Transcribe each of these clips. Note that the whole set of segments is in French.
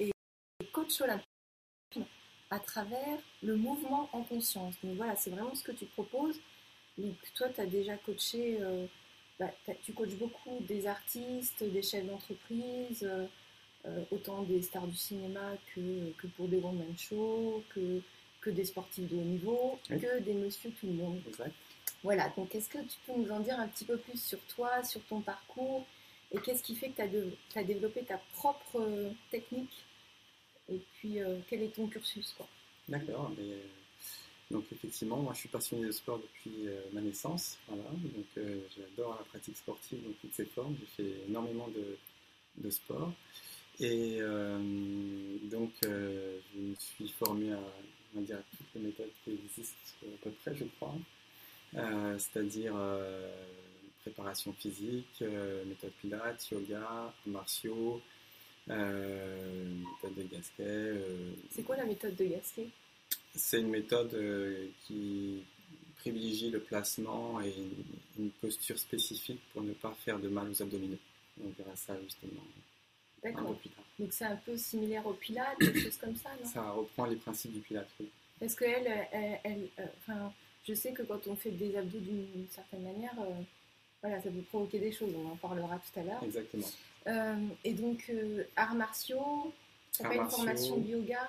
et coach olympique à travers le mouvement en conscience. Donc voilà, c'est vraiment ce que tu proposes. Donc toi, tu as déjà coaché, euh, bah, tu coaches beaucoup des artistes, des chefs d'entreprise, euh, euh, autant des stars du cinéma que, que pour des one-man shows, que, que des sportifs de haut niveau, que des monsieur tout le monde. Voilà, donc est-ce que tu peux nous en dire un petit peu plus sur toi, sur ton parcours et qu'est-ce qui fait que tu as, développé ta propre technique et puis quel est ton cursus D'accord, donc effectivement, moi je suis passionné de sport depuis euh, ma naissance. Voilà. Donc euh, j'adore la pratique sportive dans toutes ses formes. J'ai fait énormément de, sport. Et euh, donc je me suis formé à, dire, toutes les méthodes qui existent à peu près, je crois. C'est-à-dire préparation physique, méthode pilates, yoga, martiaux, méthode de Gasquet. C'est quoi la méthode de Gasquet? C'est une méthode euh, qui privilégie le placement et une, posture spécifique pour ne pas faire de mal aux abdominaux. On verra ça justement un peu plus tard. Donc c'est un peu similaire au pilates, des choses comme ça, non? Ça reprend les principes du pilates, oui. Parce que elle, elle, euh, enfin, je sais que quand on fait des abdos d'une certaine manière, euh, voilà, ça peut provoquer des choses, on en parlera tout à l'heure. Exactement. et donc, arts martiaux, ça pas une formation de yoga?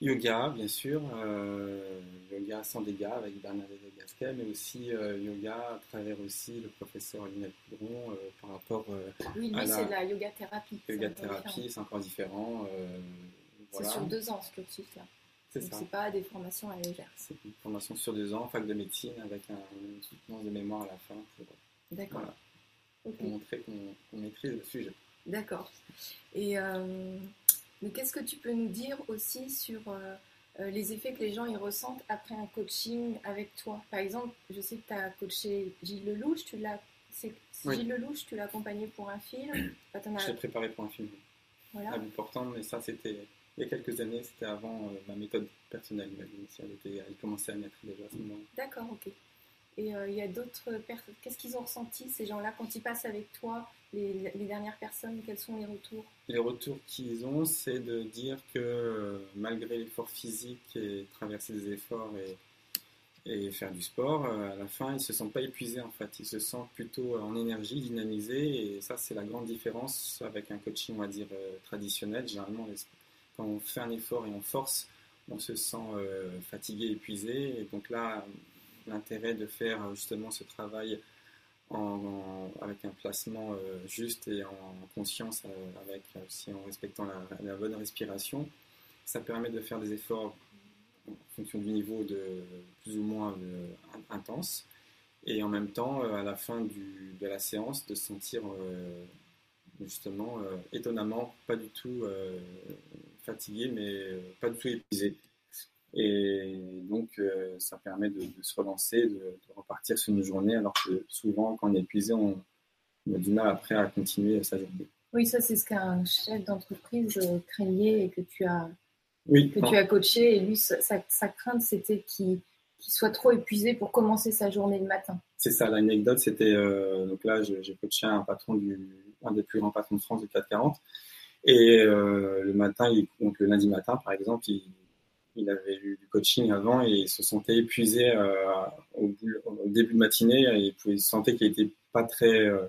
Yoga, bien sûr, euh, yoga sans dégâts avec Bernadette Gasquet, mais aussi euh, yoga à travers aussi le professeur Lionel Poudron euh, par rapport oui, lui, c'est de la yoga thérapie. Yoga thérapie, c'est encore différent. C'est sur deux ans ce cursus-là. C'est ça. C'est pas des formations à légère. C'est une formation sur deux ans, fac de médecine avec un, une soutenance de mémoire à la fin. D'accord. Pour montrer qu'on maîtrise le sujet. D'accord. Et mais qu'est-ce que tu peux nous dire aussi sur euh, euh, les effets que les gens y ressentent après un coaching avec toi? Par exemple, je sais que tu as coaché Gilles Lelouch, tu l'as, Gilles Lelouch, tu l'as accompagné pour un film? Je l'ai préparé pour un film. Voilà. important, mais ça c'était il y a quelques années, c'était avant euh, ma méthode personnelle. Elle, était, elle commençait à naître déjà à ce moment. D'accord, ok. Et il y a d'autres personnes, qu'est-ce qu'ils ont ressenti ces gens-là quand ils passent avec toi les, dernières personnes, quels sont les retours? Les retours qu'ils ont, c'est de dire que euh, malgré l'effort physique et traverser des efforts et, et faire du sport, euh, à la fin, ils ne se sentent pas épuisés en fait. Ils se sentent plutôt en énergie, dynamisés. Et ça, c'est la grande différence avec un coaching, on va dire, euh, traditionnel. Généralement, quand on fait un effort et on force, on se sent fatigué, épuisé. Et donc là, l'intérêt de faire justement ce travail avec un placement euh, juste et en conscience, euh, avec aussi en respectant la, bonne respiration. Ça permet de faire des efforts en fonction du niveau de plus ou moins euh, intense et en même temps à la fin de la séance de se sentir justement étonnamment pas du tout fatigué mais pas du tout épuisé et donc, euh, ça permet de, se relancer, de, repartir sur une journée, alors que souvent, quand on est épuisé, on, a du mal après à continuer sa journée. Oui, ça, c'est ce qu'un chef d'entreprise euh, craignait et que tu as, que tu as coaché. Et lui, sa, crainte, c'était qu'il soit trop épuisé pour commencer sa journée le matin. C'est ça, l'anecdote, c'était. Euh, donc là, j'ai coaché un patron du, un des plus grands patrons de France de 440. Et le matin, donc le lundi matin, par exemple, il il avait eu du coaching avant et il se sentait épuisé euh, au, début de matinée et il sentait qu'il n'était pas très euh,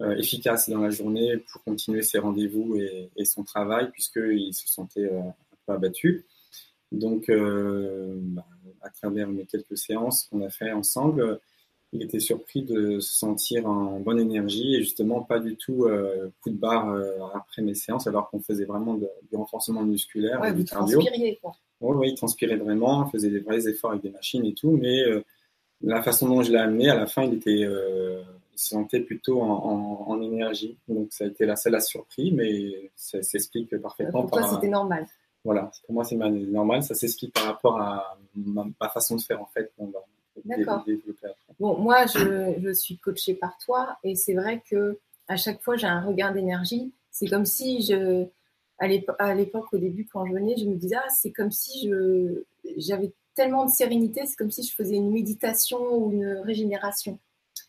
euh, efficace dans la journée pour continuer ses rendez-vous et, son travail puisqu'il se sentait un peu abattu. Donc, bah, à travers mes quelques séances qu'on a fait ensemble, il était surpris de se sentir en bonne énergie et justement pas du tout coup de barre après mes séances alors qu'on faisait vraiment du renforcement musculaire et du cardio. Quoi. Oui, il transpirait vraiment, il faisait des vrais efforts avec des machines et tout, mais euh, la façon dont je l'ai amené, à la fin, il était, euh, il se sentait plutôt en, énergie. Donc ça a été la seule à surpris, mais ça s'explique parfaitement. Pour toi, c'était normal. Voilà, pour moi, c'est normal. Ça s'explique par rapport à ma, façon de faire, en fait. D'accord. Bon, moi, je, je suis coachée par toi, et c'est vrai que à chaque fois, j'ai un regain d'énergie. C'est comme si je, à l'époque, au début, quand je venais, je me disais, ah, c'est comme si j'avais tellement de sérénité, c'est comme si je faisais une méditation ou une régénération.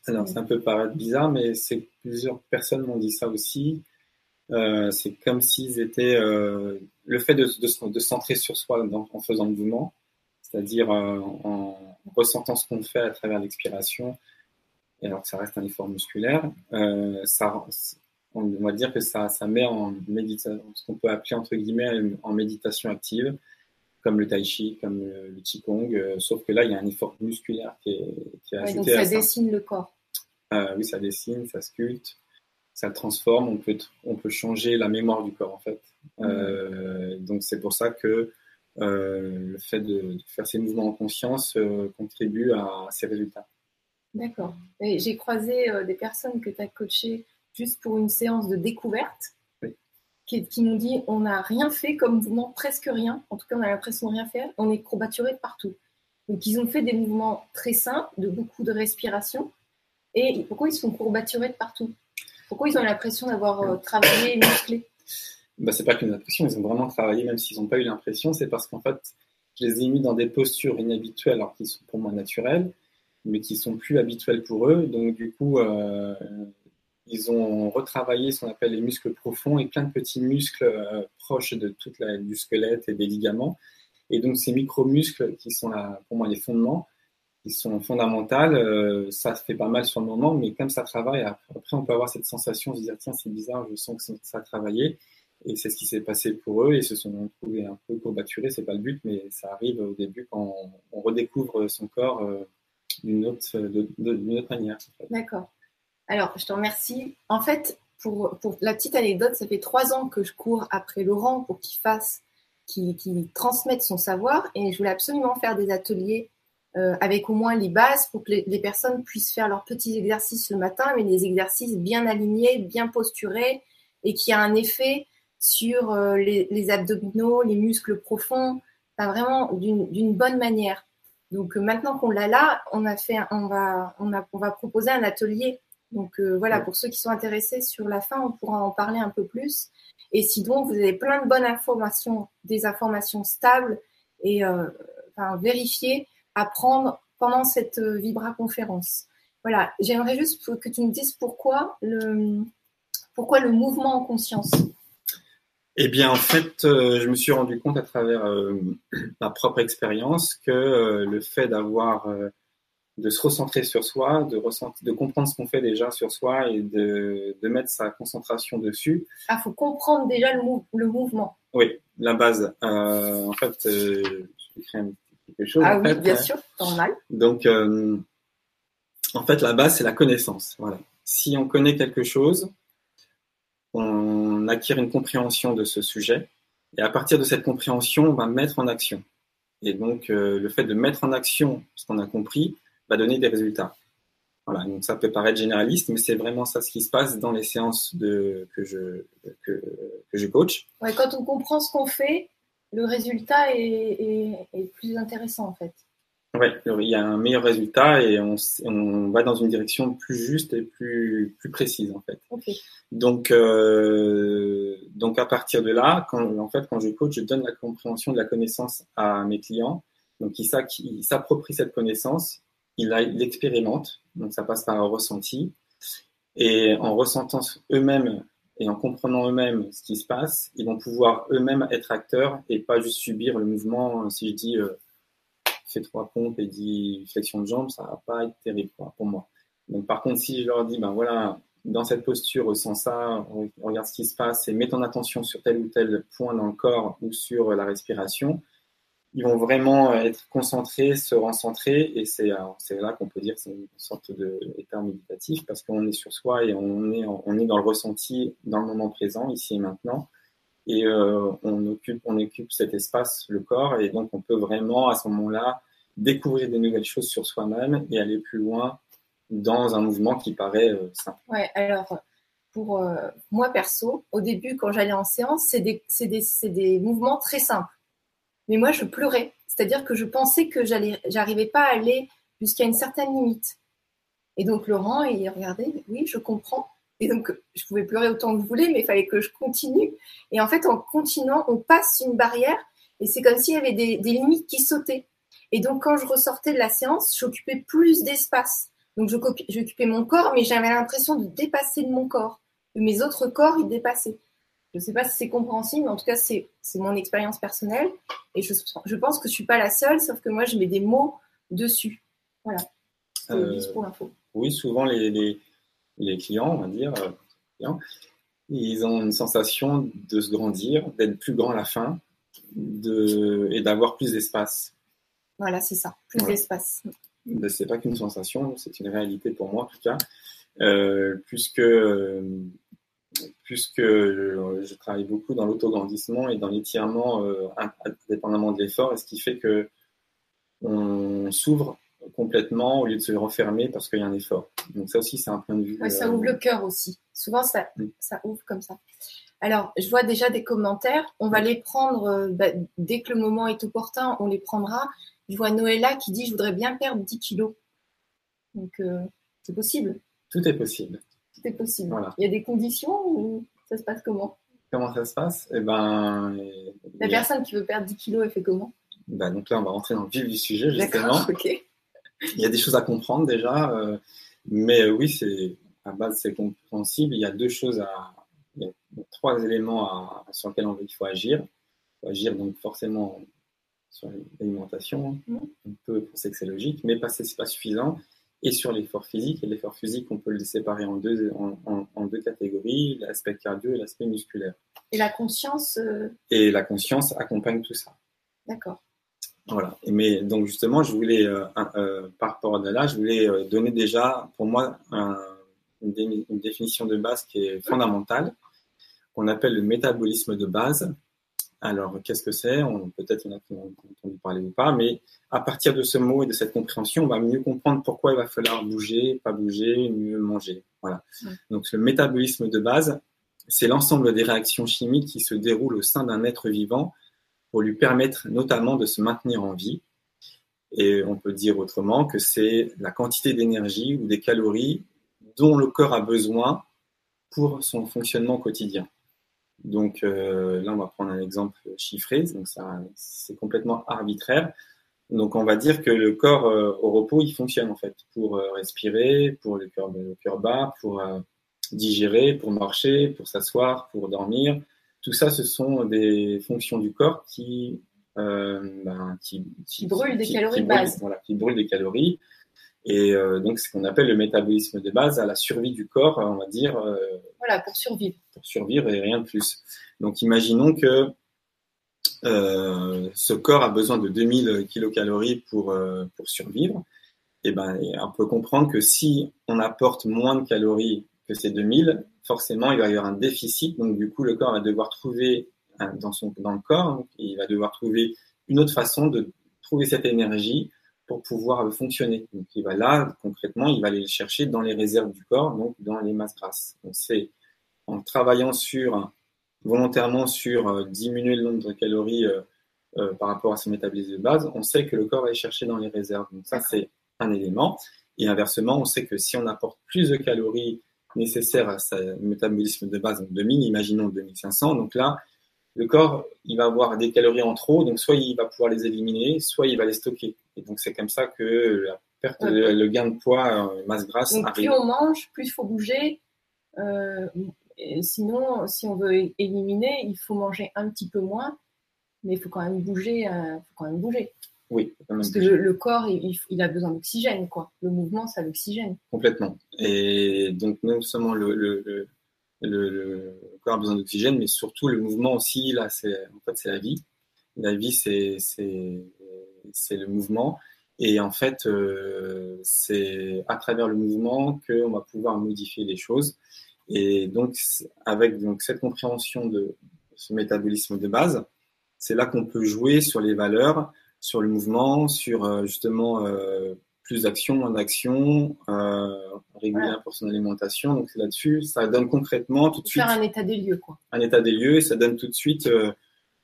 Alors, c'est un peu paraître bizarre, mais plusieurs personnes m'ont dit ça aussi. Euh, c'est comme s'ils étaient euh, le fait de, de, de, centrer sur soi en faisant le mouvement, c'est-à-dire euh, en ressentant ce qu'on fait à travers l'expiration, alors que ça reste un effort musculaire, ça, on va dire que ça, ça met en méditation, ce qu'on peut appeler entre guillemets en méditation active, comme le tai chi, comme le, le qigong, euh, sauf que là il y a un effort musculaire qui est, qui est Ouais, ajouté donc ça à ça. dessine le corps. Euh, oui, ça dessine, ça sculpte, ça transforme. On peut, on peut changer la mémoire du corps en fait. Euh, donc c'est pour ça que le fait de, de faire ces mouvements en conscience contribue à ces résultats. D'accord. J'ai croisé des personnes que tu as coachées juste pour une séance de découverte Oui. qui, qui m'ont dit on n'a rien fait comme mouvement, presque rien. En tout cas, on a l'impression de rien faire. On est courbaturé de partout. Donc, ils ont fait des mouvements très simples, de beaucoup de respiration. Et pourquoi ils sont courbaturés de partout? Pourquoi ils ont l'impression d'avoir euh, travaillé et musclé? Bah, c'est pas qu'une impression, ils ont vraiment travaillé, même s'ils n'ont pas eu l'impression, c'est parce qu'en fait, je les ai mis dans des postures inhabituelles, alors qu'ils sont pour moi naturelles, mais qui sont plus habituelles pour eux. Donc, du coup, euh, ils ont retravaillé ce qu'on appelle les muscles profonds et plein de petits muscles euh, proches de toute la, du squelette et des ligaments. Et donc, ces micro-muscles qui sont là, pour moi les fondements, qui sont fondamentales, euh, ça fait pas mal sur le moment, mais comme ça travaille, après, on peut avoir cette sensation de se dire, tiens, c'est bizarre, je sens que ça a travaillé. Et c'est ce qui s'est passé pour eux. Ils se sont trouvés un peu courbaturés. C'est pas le but, mais ça arrive au début quand on, redécouvre son corps euh, d'une autre, autre manière. D'accord. Alors, je te remercie. En fait, pour, la petite anecdote, ça fait trois ans que je cours après Laurent pour qu'il fasse, qu'il transmette son savoir. Et je voulais absolument faire des ateliers euh, avec au moins les bases pour que les, personnes puissent faire leurs petits exercices le matin, mais des exercices bien alignés, bien posturés et qui a un effet sur euh, les, abdominaux, les muscles profonds, enfin, vraiment d'une bonne manière. Donc euh, maintenant qu'on l'a là, on a fait, on va, on va proposer un atelier. Donc euh, voilà, pour ceux qui sont intéressés sur la fin, on pourra en parler un peu plus. Et sinon, vous avez plein de bonnes informations, des informations stables et euh, enfin, vérifiées à prendre pendant cette euh, Vibra conférence. Voilà, j'aimerais juste que tu me dises pourquoi le, pourquoi le mouvement en conscience? Eh bien, en fait, euh, je me suis rendu compte à travers ma propre expérience que le fait d'avoir, de se recentrer sur soi, de, ressentir, de comprendre ce qu'on fait déjà sur soi et de, de mettre sa concentration dessus, Ah, faut comprendre déjà le, mou- le mouvement. oui, la base. Euh, en fait, euh, je petit quelque chose. Ah en oui, fait, bien euh, sûr, normal. Donc, euh, en fait, la base, c'est la connaissance. Voilà. Si on connaît quelque chose, on acquiert une compréhension de ce sujet. Et à partir de cette compréhension, on va mettre en action. Et donc, euh, le fait de mettre en action ce qu'on a compris va donner des résultats. Voilà, donc ça peut paraître généraliste, mais c'est vraiment ça ce qui se passe dans les séances de, que, je, que, que je coach. Ouais, quand on comprend ce qu'on fait, le résultat est, est- est plus intéressant en fait. Ouais, il y a un meilleur résultat et on, va dans une direction plus juste et plus, plus précise en fait. Ok. Donc, euh, donc à partir de là, quand, en fait, quand je coach, je donne la compréhension de la connaissance à mes clients. Donc, ils s'approprient cette connaissance, ils la- ils l'expérimentent. Donc, ça passe par un ressenti. Et en ressentant eux-mêmes et en comprenant eux-mêmes ce qui se passe, ils vont pouvoir eux-mêmes être acteurs et pas juste subir le mouvement. Si je dis euh, fais trois pompes et dix flexions de jambes, ça va pas être terrible pour moi. Donc, par contre, si je leur dis, ben voilà, dans cette posture, ressens ça, regarde ce qui se passe et mets ton attention sur tel ou tel point dans le corps ou sur la respiration, ils vont vraiment être concentrés, se recentrer et c'est c'est là qu'on peut dire c'est une sorte d'état méditatif parce qu'on est sur soi et on est, dans le ressenti, dans le moment présent, ici et maintenant. Et euh, on, occupe, on occupe cet espace, le corps, et donc on peut vraiment à ce moment-là découvrir des nouvelles choses sur soi-même et aller plus loin dans un mouvement qui paraît euh, simple. Ouais, alors pour euh, moi perso, au début quand j'allais en séance, c'est des, des mouvements très simples. Mais moi je pleurais, c'est-à-dire que je pensais que j'arrivais pas à aller jusqu'à une certaine limite. Et donc Laurent, il regardait, oui, je comprends. Et donc je pouvais pleurer autant que je voulais, mais il fallait que je continue. Et en fait, en continuant, on passe une barrière et c'est comme s'il y avait des, limites qui sautaient. Et donc quand je ressortais de la séance, j'occupais plus d'espace. Donc j'occupais mon corps, mais j'avais l'impression de dépasser de mon corps. Mes autres corps, ils dépassaient. Je ne sais pas si c'est compréhensible, mais en tout cas, c'est mon expérience personnelle. Et je, je, pense que je ne suis pas la seule, sauf que moi, je mets des mots dessus. Voilà. Euh, pour l'info. Oui, souvent, les, les, les, clients, on va dire, euh, ils ont une sensation de se grandir, d'être plus grand à la fin de, et d'avoir plus d'espace. Voilà, c'est ça, plus d'espace. C'est pas qu'une sensation, c'est une réalité pour moi en tout cas, euh, puisque, puisque je travaille beaucoup dans l'autograndissement et dans l'étirement euh, indépendamment de l'effort, et ce qui fait que on s'ouvre complètement au lieu de se refermer parce qu'il y a un effort. Donc ça aussi, c'est un point de vue. ça ouvre le cœur aussi. Souvent, ça, mm. ça ouvre comme ça. Alors, je vois déjà des commentaires. On va les prendre bah, dès que le moment est opportun. On les prendra. Je vois Noëlla qui dit Je voudrais bien perdre 10 kilos. Donc, euh, c'est possible. Tout est possible. Tout est possible. Il y a des conditions ou ça se passe comment? Comment ça se passe? Eh ben, La personne qui veut perdre 10 kilos, elle fait comment? Ben, Donc là, on va rentrer dans le vif du sujet, justement. Il y a des choses à comprendre déjà. Euh, mais euh, oui, c'est à base, c'est compréhensible. Il y a deux choses à. Il y a trois éléments à, sur lesquels on, il faut agir. Il faut agir donc forcément sur l'alimentation, mmh. on peut penser que c'est logique, mais pas, c'est pas suffisant. Et sur l'effort physique, et l'effort physique, on peut le séparer en deux, en, deux catégories, l'aspect cardio et l'aspect musculaire. Et la conscience euh, Et la conscience accompagne tout ça. D'accord. Voilà. Mais donc justement, je voulais, euh, euh, par rapport à là, je voulais donner déjà, pour moi, une, une, définition de base qui est fondamentale, qu'on appelle le métabolisme de base. Alors, qu'est-ce que c'est? Peut-être il y en a qui ont entendu parler ou pas, mais à partir de ce mot et de cette compréhension, on va mieux comprendre pourquoi il va falloir bouger, pas bouger, mieux manger. Voilà. Donc, le métabolisme de base, c'est l'ensemble des réactions chimiques qui se déroulent au sein d'un être vivant pour lui permettre notamment de se maintenir en vie. Et on peut dire autrement que c'est la quantité d'énergie ou des calories dont le corps a besoin pour son fonctionnement quotidien. Donc euh, là, on va prendre un exemple chiffré, donc ça, c'est complètement arbitraire. Donc on va dire que le corps euh, au repos, il fonctionne en fait pour euh, respirer, pour le cœur, le cœur bas, pour digérer, pour marcher, pour s'asseoir, pour dormir. Tout ça, ce sont des fonctions du corps qui, ben, qui, qui, brûlent des calories de base. Voilà, qui brûlent des calories. Et euh, donc, ce qu'on appelle le métabolisme de base, à la survie du corps, on va dire. Euh, voilà, pour survivre. Pour survivre et rien de plus. Donc, imaginons que euh, ce corps a besoin de 2000 kilocalories pour, pour survivre. Et eh ben, on peut comprendre que si on apporte moins de calories que ces 2000, forcément, il va y avoir un déficit. Donc, du coup, le corps va devoir trouver, dans, son, dans le corps, il va devoir trouver une autre façon de trouver cette énergie pour pouvoir fonctionner. Donc, il va là, concrètement, il va aller le chercher dans les réserves du corps, donc dans les masses grasses. Donc, c'est en travaillant sur, volontairement sur euh, diminuer le nombre de calories euh, euh, par rapport à son métabolisme de base, on sait que le corps va aller chercher dans les réserves. Donc, ça, c'est un élément. Et inversement, on sait que si on apporte plus de calories nécessaires à son métabolisme de base, donc 2000, imaginons 2500, donc là, le corps, il va avoir des calories en trop, donc soit il va pouvoir les éliminer, soit il va les stocker. Et donc c'est comme ça que la perte, le gain de poids, euh, masse grasse donc, Plus on mange, plus il faut bouger. Euh, sinon, si on veut éliminer, il faut manger un petit peu moins, mais il faut quand même bouger. Euh, faut quand même bouger. Oui. Parce que le, corps, il, a besoin d'oxygène, quoi. Le mouvement, ça l'oxygène. Complètement. Et donc non seulement le le, corps a besoin d'oxygène, mais surtout le mouvement aussi, là, c'est, en fait, c'est la vie. La vie, c'est, c'est, c'est le mouvement. Et en fait, euh, c'est à travers le mouvement qu'on va pouvoir modifier les choses. Et donc, avec donc, cette compréhension de ce métabolisme de base, c'est là qu'on peut jouer sur les valeurs, sur le mouvement, sur euh, justement euh, plus d'action, moins d'action, euh, régulière pour son alimentation. Donc là-dessus, ça donne concrètement tout de suite. Faire un état des lieux, quoi. Un état des lieux, et ça donne tout de suite euh,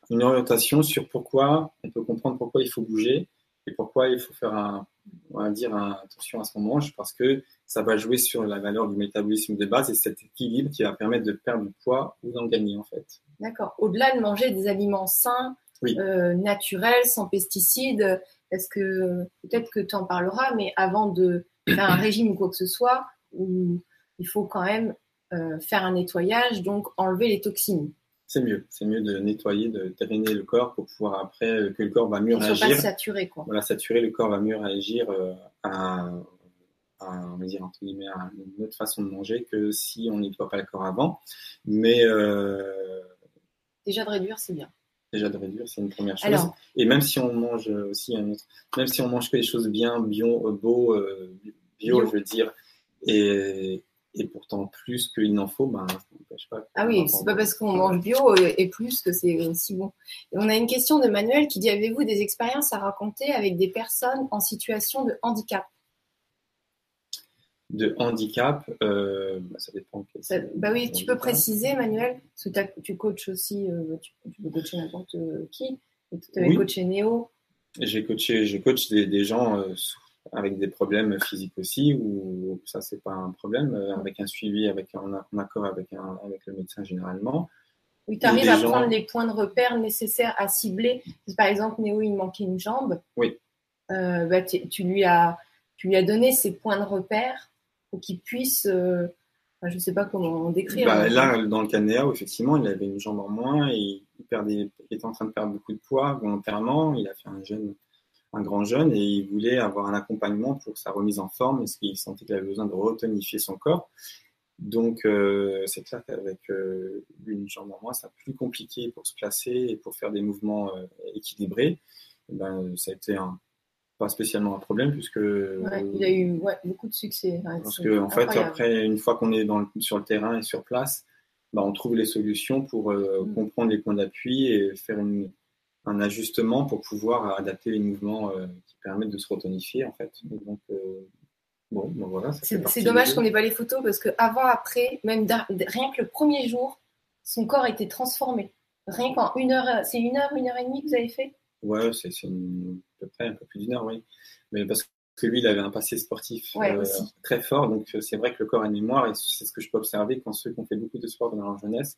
une orientation sur pourquoi, on peut comprendre pourquoi il faut bouger et pourquoi il faut faire un, on va dire attention à ce qu'on mange, parce que ça va jouer sur la valeur du métabolisme de base et cet équilibre qui va permettre de perdre du poids ou d'en gagner en fait. D'accord. Au-delà de manger des aliments sains, euh, naturels, sans pesticides, est-ce que peut-être que tu en parleras, mais avant de faire un régime ou quoi que ce soit, il faut quand même euh, faire un nettoyage, donc enlever les toxines. c'est mieux. C'est mieux de nettoyer, de drainer le corps pour pouvoir après euh, que le corps va mieux réagir. pas saturer, quoi. Voilà, saturer, le corps va mieux réagir euh, à, à, on va dire, entre guillemets, à une autre façon de manger que si on nettoie pas le corps avant. Mais Déjà de réduire, c'est bien. Déjà de réduire, c'est une première chose. Alors, Et même si on mange euh, aussi un autre, même si on mange que des choses bien, bio, euh, beau, euh, bio, Bio. je veux dire, et, et pourtant plus qu'il n'en faut, ben, ça n'empêche pas. ah oui, c'est pas parce qu'on mange bio et plus que c'est aussi bon. Et on a une question de Manuel qui dit Avez-vous des expériences à raconter avec des personnes en situation de handicap? De handicap, euh, bah, ça dépend. Ça- Bah oui, tu peux préciser, Manuel, parce que tu coaches aussi, euh, tu, tu peux coacher n'importe euh, qui. Et tu avais Oui. coaché Néo. J'ai coaché, je coach des, des gens euh, avec des problèmes physiques aussi, ou ça c'est pas un problème, avec un suivi, avec un, en accord avec, un, avec le médecin généralement. où tu arrives à gens- prendre les points de repère nécessaires à cibler. Par exemple, Néo, il manquait une jambe. Oui. Bah, tu, lui as, tu lui as donné ces points de repère pour qu'il puisse, euh, enfin, je ne sais pas comment décrire. Bah, mais- là, dans le cas de Néa, effectivement, il avait une jambe en moins et il, perdait, il était en train de perdre beaucoup de poids volontairement. Il a fait un jeûne, un grand jeûne et il voulait avoir un accompagnement pour sa remise en forme parce qu'il sentait qu'il avait besoin de retonifier son corps. Donc, euh, c'est clair qu'avec euh, une jambe en moins, c'est plus compliqué pour se placer et pour faire des mouvements euh, équilibrés. Et ben, ça a été un, pas spécialement un problème puisque Ouais, il a eu ouais, beaucoup de succès. Ouais, parce que en fait, incroyable. après, une fois qu'on est dans le- sur le terrain et sur place, bah, on trouve les solutions pour euh, Mm. comprendre les points d'appui et faire une- un ajustement pour pouvoir adapter les mouvements euh, qui permettent de se retonifier en fait. Et donc, euh, bon, ben voilà. C'est dommage qu'on n'ait pas les photos parce que avant, après, même rien que le premier jour, son corps était transformé. Rien qu'en une heure, c'est une heure, une heure et demie que vous avez fait? Ouais, c'est une- peu près un peu plus d'une heure, oui. Mais parce que lui, il avait un passé sportif Ouais, euh, très fort, donc euh, c'est vrai que le corps a une mémoire, et c'est ce que je peux observer quand ceux qui ont fait beaucoup de sport dans leur jeunesse,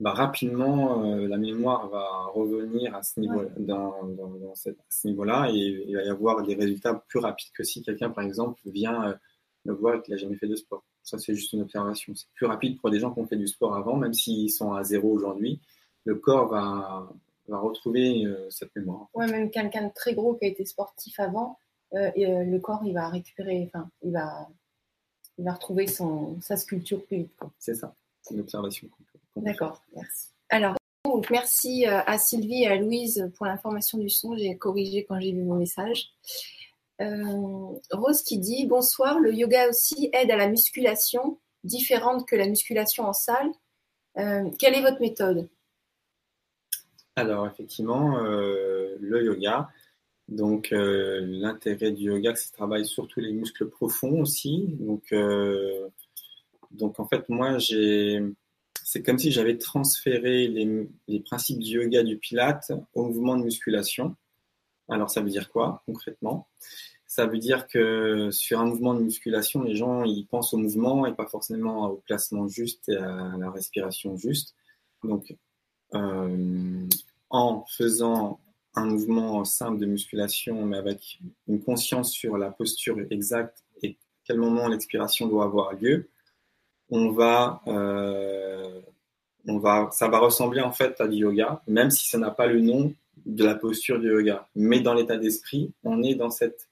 bah, rapidement, euh, la mémoire va revenir à ce niveau, dans, dans, dans cette- à ce niveau-là, et il va y avoir des résultats plus rapides que si quelqu'un, par exemple, vient euh, me voir et qu'il n'a jamais fait de sport. Ça, c'est juste une observation. C'est plus rapide pour des gens qui ont fait du sport avant, même s'ils sont à zéro aujourd'hui. Le corps va, va retrouver euh, cette mémoire. Ouais, même quelqu'un de très gros qui a été sportif avant, euh, et, euh, le corps, il va récupérer, enfin, il va, il va retrouver son, sa sculpture plus vite. C'est ça. C'est une observation. D'accord, merci. Alors, donc, merci euh, à Sylvie et à Louise pour l'information du son. J'ai corrigé quand j'ai vu vos messages. Euh, Rose qui dit Bonsoir, le yoga aussi aide à la musculation, différente que la musculation en salle. Quelle est votre méthode? Alors, effectivement, euh, le yoga. Donc, euh, l'intérêt du yoga, c'est travaille surtout les muscles profonds aussi. Donc, euh, donc en fait, moi, j'ai, c'est comme si j'avais transféré les, les principes du yoga, du pilate au mouvement de musculation. Alors, ça veut dire quoi concrètement? Ça veut dire que sur un mouvement de musculation, les gens ils pensent au mouvement et pas forcément au placement juste et à la respiration juste. Donc, en faisant un mouvement simple de musculation, mais avec une conscience sur la posture exacte et quel moment l'expiration doit avoir lieu, on va, euh, on va, ça va ressembler en fait à du yoga, même si ça n'a pas le nom de la posture du yoga. Mais dans l'état d'esprit, on est dans cette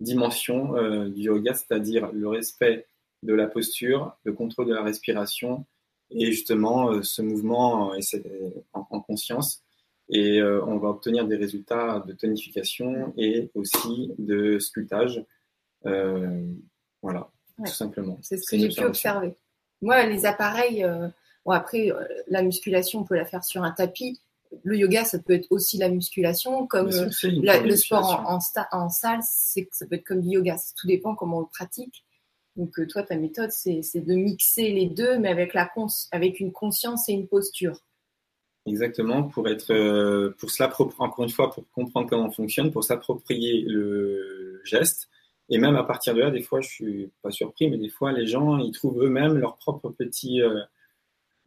dimension euh, du yoga, c'est-à-dire le respect de la posture, le contrôle de la respiration et justement euh, ce mouvement en, en conscience et euh, on va obtenir des résultats de tonification et aussi de sculptage. Euh, voilà, Ouais. tout simplement. C'est ce que j'ai pu observer. Moi, les appareils, euh, bon, après, la musculation, on peut la faire sur un tapis. Le yoga, ça peut être aussi la musculation, comme la- le sport en, en, sta- en salle, ça peut être comme du yoga. Tout dépend comment on le pratique. Donc, toi, ta méthode, c'est de mixer les deux, mais avec, la avec une conscience et une posture. Exactement, pour être, euh, pour encore une fois, pour comprendre comment on fonctionne, pour s'approprier le geste. Et même à partir de là, des fois, je suis pas surpris, mais des fois, les gens, ils trouvent eux-mêmes leurs propres petits, euh,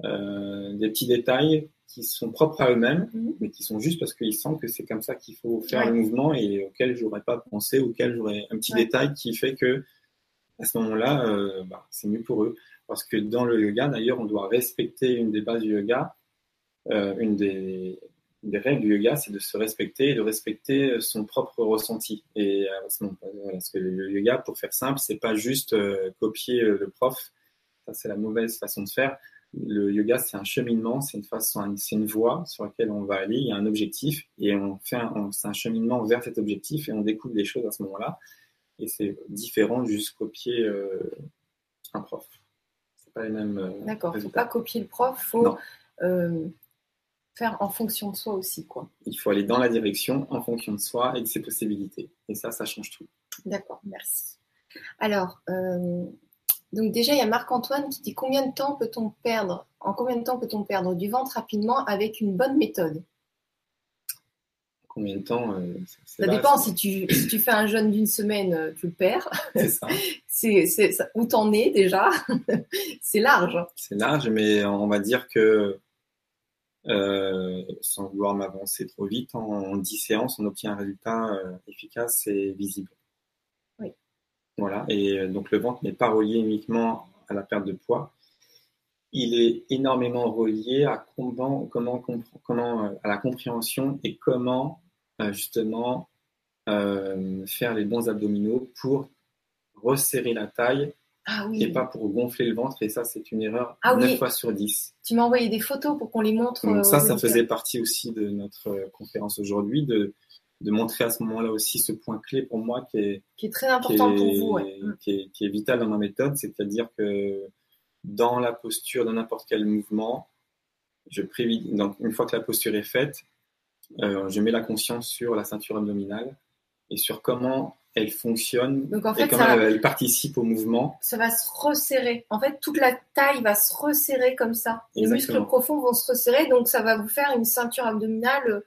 euh, des petits détails qui sont propres à eux-mêmes, Mhm. mais qui sont juste parce qu'ils sentent que c'est comme ça qu'il faut faire Ouais. le mouvement et auquel j'aurais pas pensé, auquel j'aurais un petit Ouais. détail qui fait que à ce moment-là, euh, bah, c'est mieux pour eux. Parce que dans le yoga, d'ailleurs, on doit respecter une des bases du yoga, une des, des, règles du yoga, c'est de se respecter et de respecter son propre ressenti. Et parce que le yoga, pour faire simple, c'est pas juste copier le prof. Ça, c'est la mauvaise façon de faire le yoga, c'est un cheminement, c'est une façon, c'est une voie sur laquelle on va aller. Il y a un objectif et on fait, c'est un cheminement vers cet objectif et on découvre des choses à ce moment-là. Et c'est différent de juste copier euh, un prof. C'est pas les mêmes. Euh, D'accord. Faut pas copier le prof. Faut euh, faire en fonction de soi aussi, quoi. Il faut aller dans la direction en fonction de soi et de ses possibilités. Et ça, ça change tout. D'accord. Merci. Alors, donc déjà, il y a Marc-Antoine qui dit combien de temps peut-on perdre, en combien de temps peut-on perdre du ventre rapidement avec une bonne méthode? Combien de temps euh, Ça dépend. Si tu, tu fais un jeûne d'une semaine, euh, tu le perds. C'est ça. c'est, où t'en es déjà? C'est large. C'est large, mais on va dire que euh, sans vouloir m'avancer trop vite, en 10 séances, on obtient un résultat efficace et visible. Voilà, et euh, donc le ventre n'est pas relié uniquement à la perte de poids. Il est énormément relié à comment, comment, comment euh, à la compréhension et comment euh, justement faire les bons abdominaux pour resserrer la taille ah et pas pour gonfler le ventre. Et ça, c'est une erreur ah 9 fois sur 10. Tu m'as envoyé des photos pour qu'on les montre. Donc ça, ça faisait partie aussi de notre conférence aujourd'hui, de de montrer à ce moment-là aussi ce point clé pour moi qui est, qui est très important pour vous. Qui, est, qui, est, vital dans ma méthode, c'est-à-dire que dans la posture, dans n'importe quel mouvement, je privilégie, donc une fois que la posture est faite, euh, je mets la conscience sur la ceinture abdominale et sur comment elle fonctionne donc en fait, et comment elle, participe au mouvement. Ça va se resserrer. En fait, toute la taille va se resserrer comme ça. Les muscles profonds vont se resserrer, donc ça va vous faire une ceinture abdominale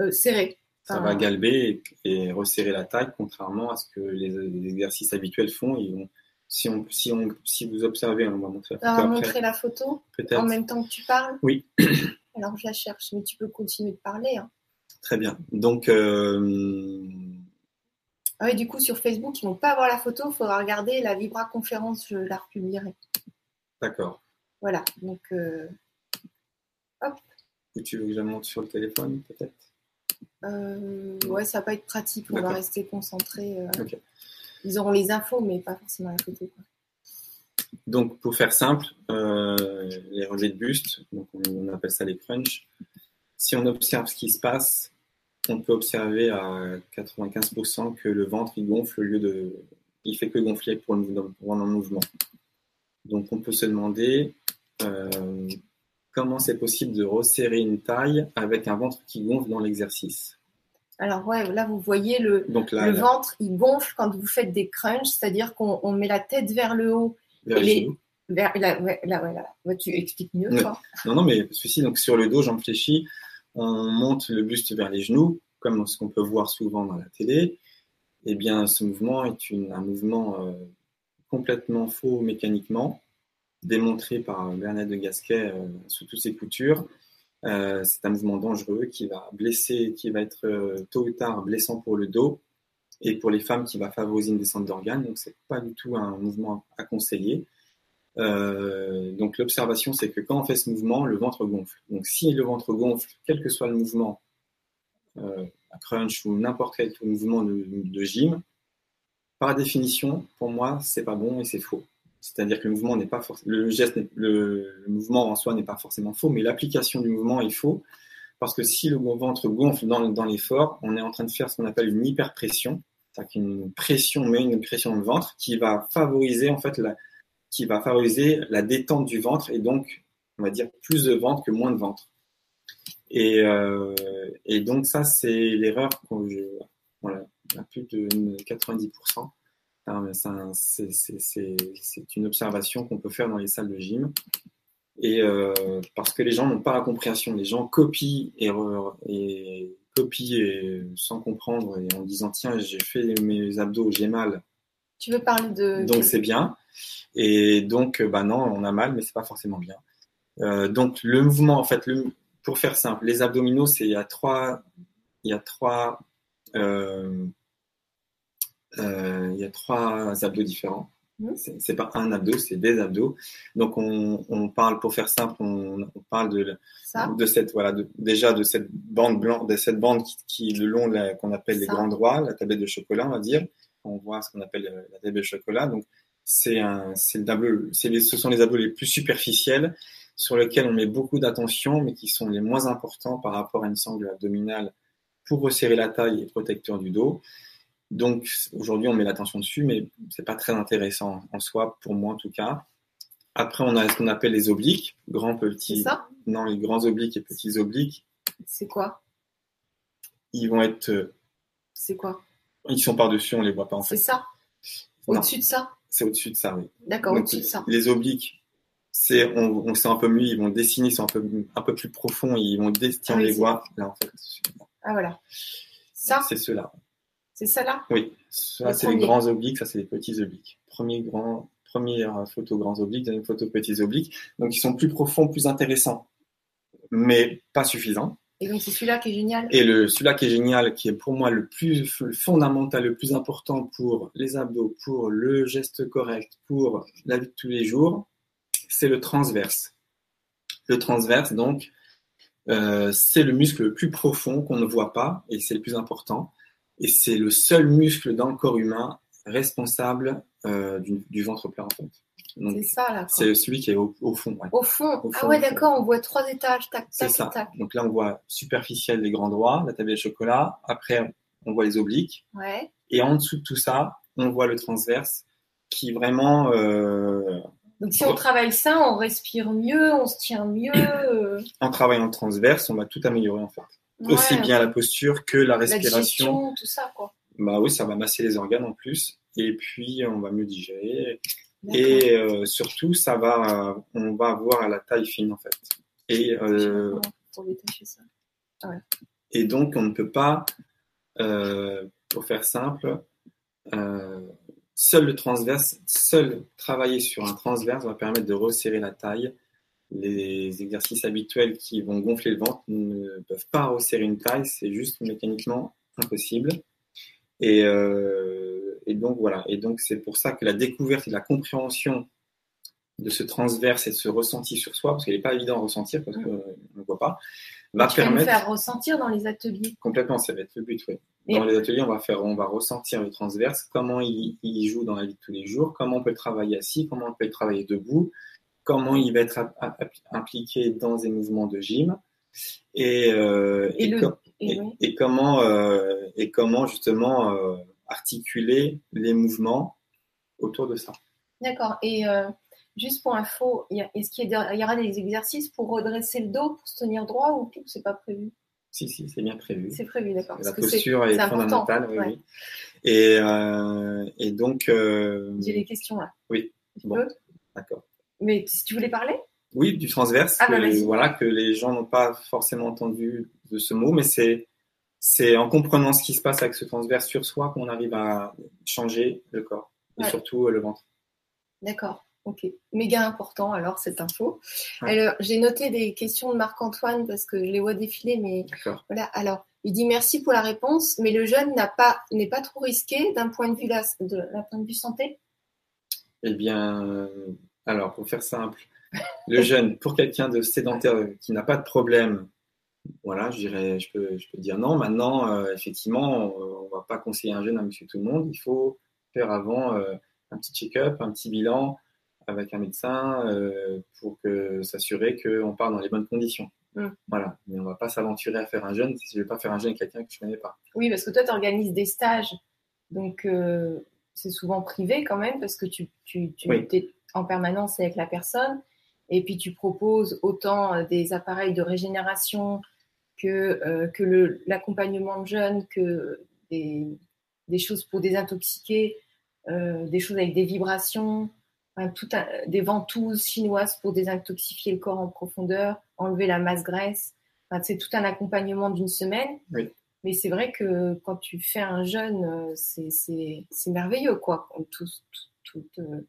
euh, serrée ça va galber et, resserrer la taille, contrairement à ce que les, exercices habituels font. Ils vont, si, on, si, on, si vous observez, on va montrer la photo. On va montrer la photo en même temps que tu parles Oui. Alors je la cherche, mais tu peux continuer de parler. Hein. Très bien. Donc. Euh... Ah oui, du coup, sur Facebook, ils ne vont pas avoir la photo. Il faudra regarder la Vibra conférence, je la republierai. D'accord. Voilà. Donc, euh... hop. Ou tu veux que je la monte sur le téléphone, peut-être? Euh, ouais, ça va pas être pratique. On va rester concentré. Euh. Ils auront les infos, mais pas forcément la photo. Donc, pour faire simple, les relevés de buste, donc on, appelle ça les crunchs. Si on observe ce qui se passe, on peut observer à 95% que le ventre il gonfle au lieu de, il fait que gonfler pour le mouvement. Donc, on peut se demander comment c'est possible de resserrer une taille avec un ventre qui gonfle dans l'exercice alors ouais, là vous voyez le, le ventre, il gonfle quand vous faites des crunchs, c'est-à-dire qu'on met la tête vers le haut. Vers les, vers, là, ouais, là, tu expliques mieux. Non, non, mais ceci, donc sur le dos, j'en réfléchis, on monte le buste vers les genoux, comme ce qu'on peut voir souvent dans la télé. Eh bien, ce mouvement est un mouvement euh, complètement faux mécaniquement démontré par Bernard de Gasquet euh, sous toutes ses coutures. Euh, c'est un mouvement dangereux qui va blesser, qui va être tôt ou tard blessant pour le dos et pour les femmes qui va favoriser une descente d'organes. Donc c'est pas du tout un mouvement à conseiller. Donc l'observation, c'est que quand on fait ce mouvement, le ventre gonfle. Donc si le ventre gonfle, quel que soit le mouvement, à crunch ou n'importe quel mouvement de, de, gym, par définition, pour moi, c'est pas bon et c'est faux. C'est-à-dire que le mouvement n'est pas le geste, le, mouvement en soi n'est pas forcément faux, mais l'application du mouvement est faux. Parce que si le ventre gonfle dans, dans l'effort, on est en train de faire ce qu'on appelle une hyperpression, c'est-à-dire qu'une pression met une pression le ventre qui va favoriser en fait la, qui va favoriser la détente du ventre et donc on va dire plus de ventre que moins de ventre. Et, euh, donc ça c'est l'erreur qu'on voilà, plus de 90%. C'est une observation qu'on peut faire dans les salles de gym. Euh, parce que les gens n'ont pas la compréhension, les gens copient et, et copient sans comprendre et en disant tiens j'ai fait mes abdos, j'ai mal. Tu veux parler de donc c'est bien et donc bah non on a mal mais c'est pas forcément bien. Euh, donc le mouvement en fait le, pour faire simple les abdominaux c'est il y a trois il y a trois euh, euh, il y a trois abdos différents. Mhm. C'est c'est pas un abdo, c'est des abdos. Donc on, on parle, pour faire simple, on, on parle de, Ça? de cette voilà de- déjà de cette bande blanche de cette bande qui, qui le long la- qu'on appelle les Ça. grands droits la tablette de chocolat on va dire on voit ce qu'on appelle euh, la tablette de chocolat. Donc c'est un c'est le tableau c'est les, ce sont les abdos les plus superficiels sur lesquels on met beaucoup d'attention mais qui sont les moins importants par rapport à une sangle abdominale pour resserrer la taille et protecteur du dos. Donc aujourd'hui on met l'attention dessus mais c'est pas très intéressant en soi pour moi en tout cas. Après on a ce qu'on appelle les obliques grands C'est petits ça? Non, les grands obliques et petits obliques, C'est quoi? Ils vont être. euh, C'est quoi? Ils sont par-dessus, on les voit pas en C'est fait. ça Non, Au-dessus de ça c'est au-dessus de ça, oui. D'accord, au-dessus de ça. Les obliques, c'est, on, on sait un peu mieux, ils vont dessiner, ils sont un peu, un peu plus profonds, ils vont dessiner, Ah on oui, les c'est voit. Là, en fait, Ah voilà. Ça, c'est ceux-là. c'est ça là? Oui, ça, c'est les grands obliques, ça, c'est les petits obliques. Premier grand, première photo grands obliques, deuxième photo petits obliques. Donc, ils sont plus profonds, plus intéressants, mais pas suffisants. Et donc c'est celui-là qui est génial. Et celui-là qui est génial, qui est pour moi le plus fondamental, le plus important pour les abdos, pour le geste correct, pour la vie de tous les jours, c'est le transverse. Le transverse, donc, euh, c'est le muscle le plus profond qu'on ne voit pas et c'est le plus important. Et c'est le seul muscle dans le corps humain responsable euh, du, ventre plat, en fait. C'est ça là. c'est celui qui est au, au fond. ouais. Au fond. Au ah fond, ouais, au fond. d'accord, on voit trois étages, tac, tac, ça. tac. Donc là, on voit superficiel les grands droits, la tablette de chocolat. Après, on voit les obliques. Ouais. Et en dessous de tout ça, on voit le transverse qui vraiment, euh, Donc si on travaille ça, on respire mieux, on se tient mieux. euh, en travaillant le transverse, on va tout améliorer en fait. Aussi ouais, bien la posture que la la respiration. digestion, tout ça quoi. Bah oui, ça va masser les organes en plus. Et puis, on va mieux digérer. Et euh, surtout, ça va, on va avoir la taille fine en fait. Et, euh, comment pour détacher ça. Et donc, on ne peut pas, euh, pour faire simple, seul le transverse, seul travailler sur un transverse va permettre de resserrer la taille. Les exercices habituels qui vont gonfler le ventre ne peuvent pas resserrer une taille, c'est juste mécaniquement impossible. Et, et donc voilà. Et donc c'est pour ça que la découverte et la compréhension de ce transverse et de ce ressenti sur soi, parce qu'il n'est pas évident à ressentir parce qu'on ne voit pas, va tu vas nous permettre faire ressentir dans les ateliers. Complètement, ça va être le but, oui. Et- Dans les ateliers, on va faire, on va ressentir le transverse, comment il, il joue dans la vie de tous les jours, comment on peut le travailler assis, comment on peut le travailler debout, comment il va être impliqué dans des mouvements de gym, et, euh, Et et, le- com- Et et- oui. et comment, euh, et comment justement euh, articuler les mouvements autour de ça. D'accord. Et euh, juste pour info, est-ce qu'il y, des- aura des exercices pour redresser le dos, pour se tenir droit ou ou c'est pas prévu? Si, si, c'est bien prévu. C'est prévu, d'accord. La posture est, fondamentale, oui, ouais. oui. Et, euh, et donc, euh, J'ai les questions là. Oui. Tu Bon. d'accord. Mais si tu voulais parler? Oui, du transverse, Ah, bah, que, voilà, que les gens n'ont pas forcément entendu de ce mot, mais c'est, c'est en comprenant ce qui se passe avec ce transverse sur soi qu'on arrive à changer le corps, et Ouais. surtout euh, le ventre. D'accord. Ok. Méga important alors cette info. Ouais. Alors j'ai noté des questions de Marc-Antoine parce que je les vois défiler, mais voilà. Alors il dit merci pour la réponse, mais le n'a pas n'est pas trop risqué d'un point de vue la, de la point de vue santé? Eh bien, euh, alors, pour faire simple, le jeûne, pour quelqu'un de sédentaire euh, qui n'a pas de problème, voilà, je dirais, je peux, je peux dire non. Maintenant, euh, effectivement, on ne va pas conseiller un jeûne à monsieur tout le monde. Il faut faire avant euh, un petit check-up, un petit bilan avec un médecin euh, pour que s'assurer qu'on part dans les bonnes conditions. Mm. Voilà, mais on ne va pas s'aventurer à faire un jeûne si je ne vais pas faire un jeûne avec quelqu'un que je ne connais pas. Oui, parce que toi tu organises des stages, donc c'est souvent privé quand même parce que tu tu, tu Oui. es en permanence avec la personne et puis tu proposes autant des appareils de régénération que euh, que l'accompagnement de jeunes que des des choses pour désintoxiquer, euh, des choses avec des vibrations, enfin, tout un- des ventouses chinoises pour désintoxifier le corps en profondeur, enlever la masse graisse. Enfin, c'est tout un accompagnement d'une semaine. Oui. Mais c'est vrai que quand tu fais un jeûne, euh, c'est- c'est c'est merveilleux, quoi. Tout, euh,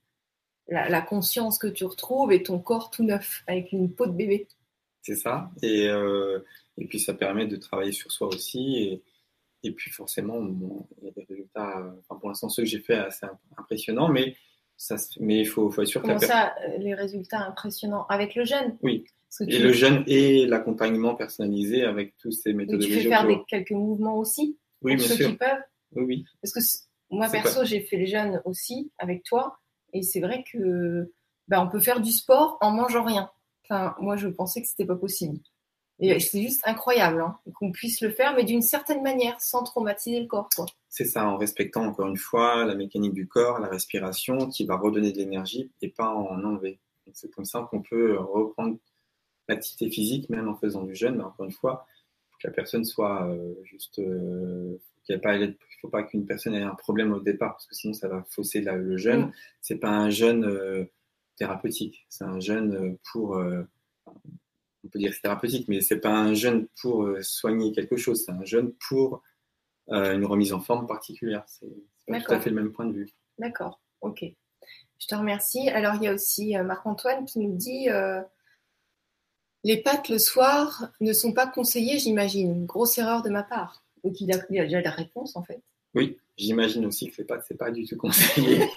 la, la conscience que tu retrouves et ton corps tout neuf, avec une peau de bébé. C'est ça. Et, euh, et puis ça permet de travailler sur soi aussi. Et, et puis forcément, bon, il y a des résultats, enfin, pour l'instant, ceux que j'ai fait assez imp- impressionnants. Mais Ça mais il faut, faut, être sûr Comment que ça, euh, les résultats impressionnants Avec le jeûne Oui. Et le jeûne et l'accompagnement personnalisé avec tous ces méthodes. Tu fais faire des, quelques mouvements aussi Oui, pour bien ceux sûr. qui peuvent? Oui, oui. Parce que moi, perso, j'ai fait les jeûnes aussi avec toi. Et c'est vrai que ben, on peut faire du sport en mangeant rien. Enfin, moi, je pensais que c'était pas possible. Et c'est juste incroyable hein, qu'on puisse le faire, mais d'une certaine manière, sans traumatiser le corps. C'est ça, en respectant encore une fois la mécanique du corps, la respiration, qui va redonner de l'énergie et pas en enlever. C'est comme ça qu'on peut reprendre l'activité physique, même en faisant du jeûne. Mais encore une fois, que la personne soit euh, juste. Euh, il ne faut pas qu'une personne ait un problème au départ, parce que sinon ça va fausser le jeûne. Mm. C'est pas un jeûne euh, thérapeutique, c'est un jeûne pour on peut dire que c'est thérapeutique, mais c'est pas un jeûne pour euh, soigner quelque chose, c'est un jeûne pour euh, une remise en forme particulière. C'est pas tout à fait le même point de vue. D'accord, ok. Je te remercie. Alors il y a aussi euh, Marc-Antoine qui nous dit les pâtes le soir ne sont pas conseillées, j'imagine. Grosse erreur de ma part. Donc il a, il a déjà la réponse en fait. Oui, j'imagine aussi que les pâtes c'est pas du tout conseillé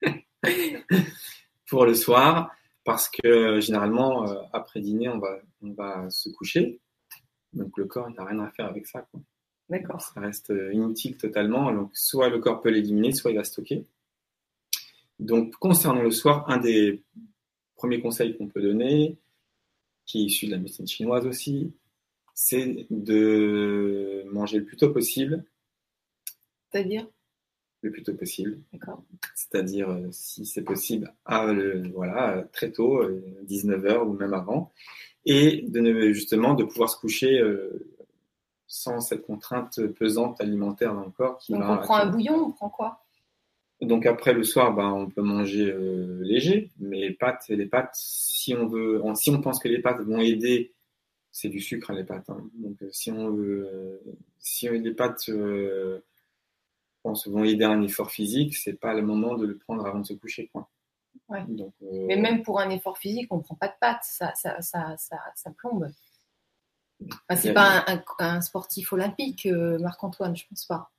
pour le soir parce que généralement, euh, après dîner, on va, on va se coucher. Donc le corps n'a rien à faire avec ça. D'accord. Ça reste euh, inutile totalement. Donc soit le corps peut l'éliminer, soit il va stocker. Donc concernant le soir, un des premiers conseils qu'on peut donner, qui est issu de la médecine chinoise aussi, c'est de manger le plus tôt possible. C'est-à-dire? Le plus tôt possible. D'accord. C'est-à-dire, euh, si c'est possible, à voilà, très tôt, 19h euh, ou même avant, et de justement de pouvoir se coucher euh, sans cette contrainte pesante alimentaire dans le corps. Qui Donc on prend un bouillon, on prend quoi? Donc après le soir, ben, on peut manger léger, mais les pâtes, les pâtes, si on veut, si on pense que les pâtes vont aider, c'est du sucre les pâtes. Hein. Donc si on veut, si les pâtes vont aider un effort physique, c'est pas le moment de le prendre avant de se coucher. Quoi. Donc, euh, Mais même pour un effort physique, on ne prend pas de pâtes, ça, ça, ça, ça, plombe. Enfin, c'est pas un, sportif olympique, euh, Marc-Antoine, je pense pas.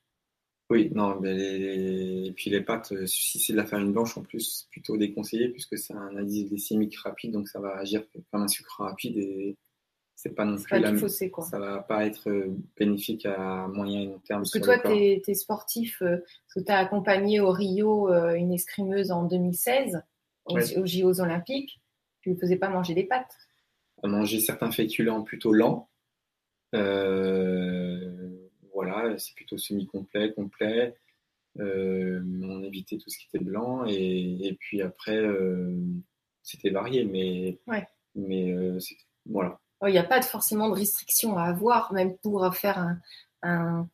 Oui, non, mais et puis les pâtes, euh, si c'est de la farine blanche en plus, plutôt déconseillé puisque c'est un indice glycémique rapide, donc ça va agir comme un sucre rapide et c'est pas non plus la fossé, quoi. ça va pas être euh, bénéfique à moyen et long terme. Parce que toi, tu es, sportif, euh, parce que tu as accompagné au Rio euh, une escrimeuse en 2016 aux, JO Olympiques, tu ne faisais pas manger des pâtes. Manger certains féculents plutôt lents. voilà, c'est plutôt semi-complet, complet. on évitait tout ce qui était blanc et, puis après, c'était varié, mais, mais voilà il n'y a pas forcément de restriction à avoir, même pour faire un,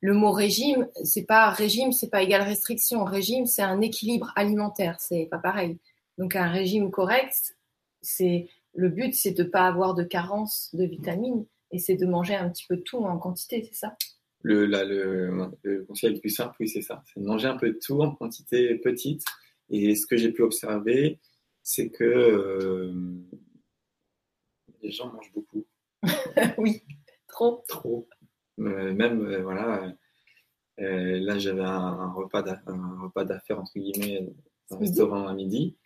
le mot régime, c'est pas régime, c'est pas égal restriction. Régime, c'est un équilibre alimentaire, c'est pas pareil. Donc un régime correct, c'est le but, c'est de pas avoir de carence de vitamines et c'est de manger un petit peu tout en quantité, c'est ça? Le, le, conseil le plus simple, oui, c'est ça. C'est de manger un peu de tout en quantité petite. Et ce que j'ai pu observer, c'est que euh, les gens mangent beaucoup. oui, trop. Trop. Euh, même, euh, voilà, euh, là j'avais un, repas d'affaires, entre guillemets, un restaurant à midi.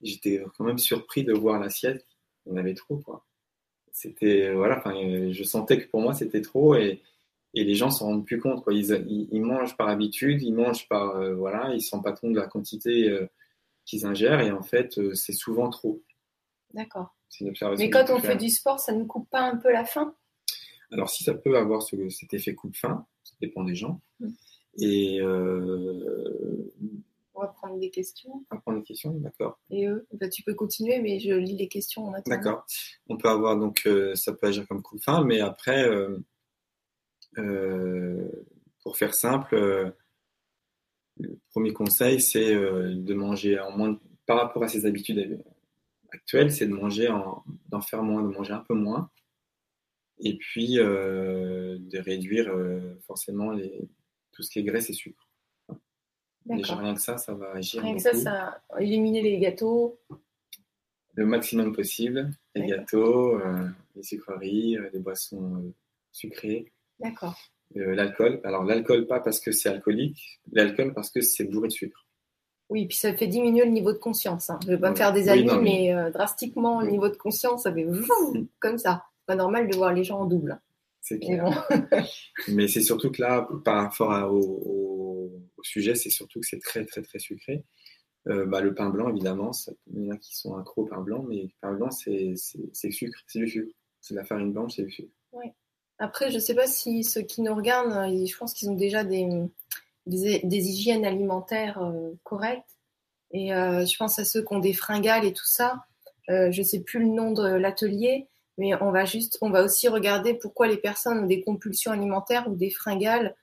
J'étais quand même surpris de voir l'assiette. En avait trop, quoi. C'était, voilà, je sentais que pour moi c'était trop et, et les gens s'en rendent plus compte, quoi. Ils, ils, mangent par habitude, ils mangent par, voilà, ils sont pas compte de la quantité qu'ils ingèrent et en fait c'est souvent trop. D'accord. Mais quand on fait du sport, ça ne coupe pas un peu la faim? Alors si ça peut avoir cet effet coupe-faim, ça dépend des gens. Mm. Et euh, on va prendre des questions. On va prendre des questions, d'accord. Et eux, bah, tu peux continuer, mais je lis les questions en attendant. D'accord. On peut avoir donc euh, ça peut agir comme coupe-faim, mais après, euh, pour faire simple, le premier conseil c'est de manger en moins par rapport à ses habitudes actuelle, c'est de manger, d'en faire moins, de manger un peu moins, et puis euh, de réduire euh, forcément les, tout ce qui est graisse et sucre. Déjà rien que ça, ça va agir. Rien que ça, ça éliminer les gâteaux. Le maximum possible, les gâteaux, euh, les sucreries, les boissons sucrées. D'accord. l'alcool. Alors l'alcool pas parce que c'est alcoolique, l'alcool parce que c'est bourré de sucre. Oui, puis ça fait diminuer le niveau de conscience. Hein. Je ne vais pas me faire des amis, mais, euh, drastiquement, le niveau de conscience, ça fait comme ça. Pas normal de voir les gens en double. C'est clair. mais c'est surtout que là, par rapport au, sujet, c'est surtout que c'est très, très, très sucré. Euh, bah, le pain blanc, évidemment, il y en a qui sont accros au pain blanc, mais le pain blanc, c'est sucre, c'est du sucre. C'est de la farine blanche, c'est du sucre. Oui. Après, je ne sais pas si ceux qui nous regardent, je pense qu'ils ont déjà des, des, hygiènes alimentaires euh, correctes. Et je pense à ceux qui ont des fringales et tout ça. je ne sais plus le nom de l'atelier, mais on va juste, on va aussi regarder pourquoi les personnes ont des compulsions alimentaires ou des fringales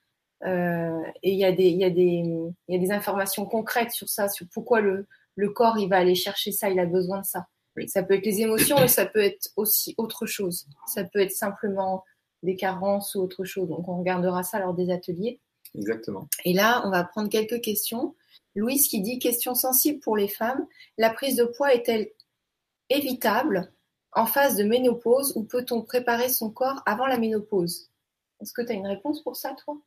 euh, et il y, a des, y, y a des informations concrètes sur ça, sur pourquoi le, le corps il va aller chercher ça, il a besoin de ça. Ça peut être les émotions, mais ça peut être aussi autre chose. Ça peut être simplement des carences ou autre chose. Donc on regardera ça lors des ateliers. Exactement. Et là, on va prendre quelques questions. Louise qui dit question sensible pour les femmes. La prise de poids est-elle évitable en phase de ménopause ou peut-on préparer son corps avant la ménopause? Est-ce que tu as une réponse pour ça, toi?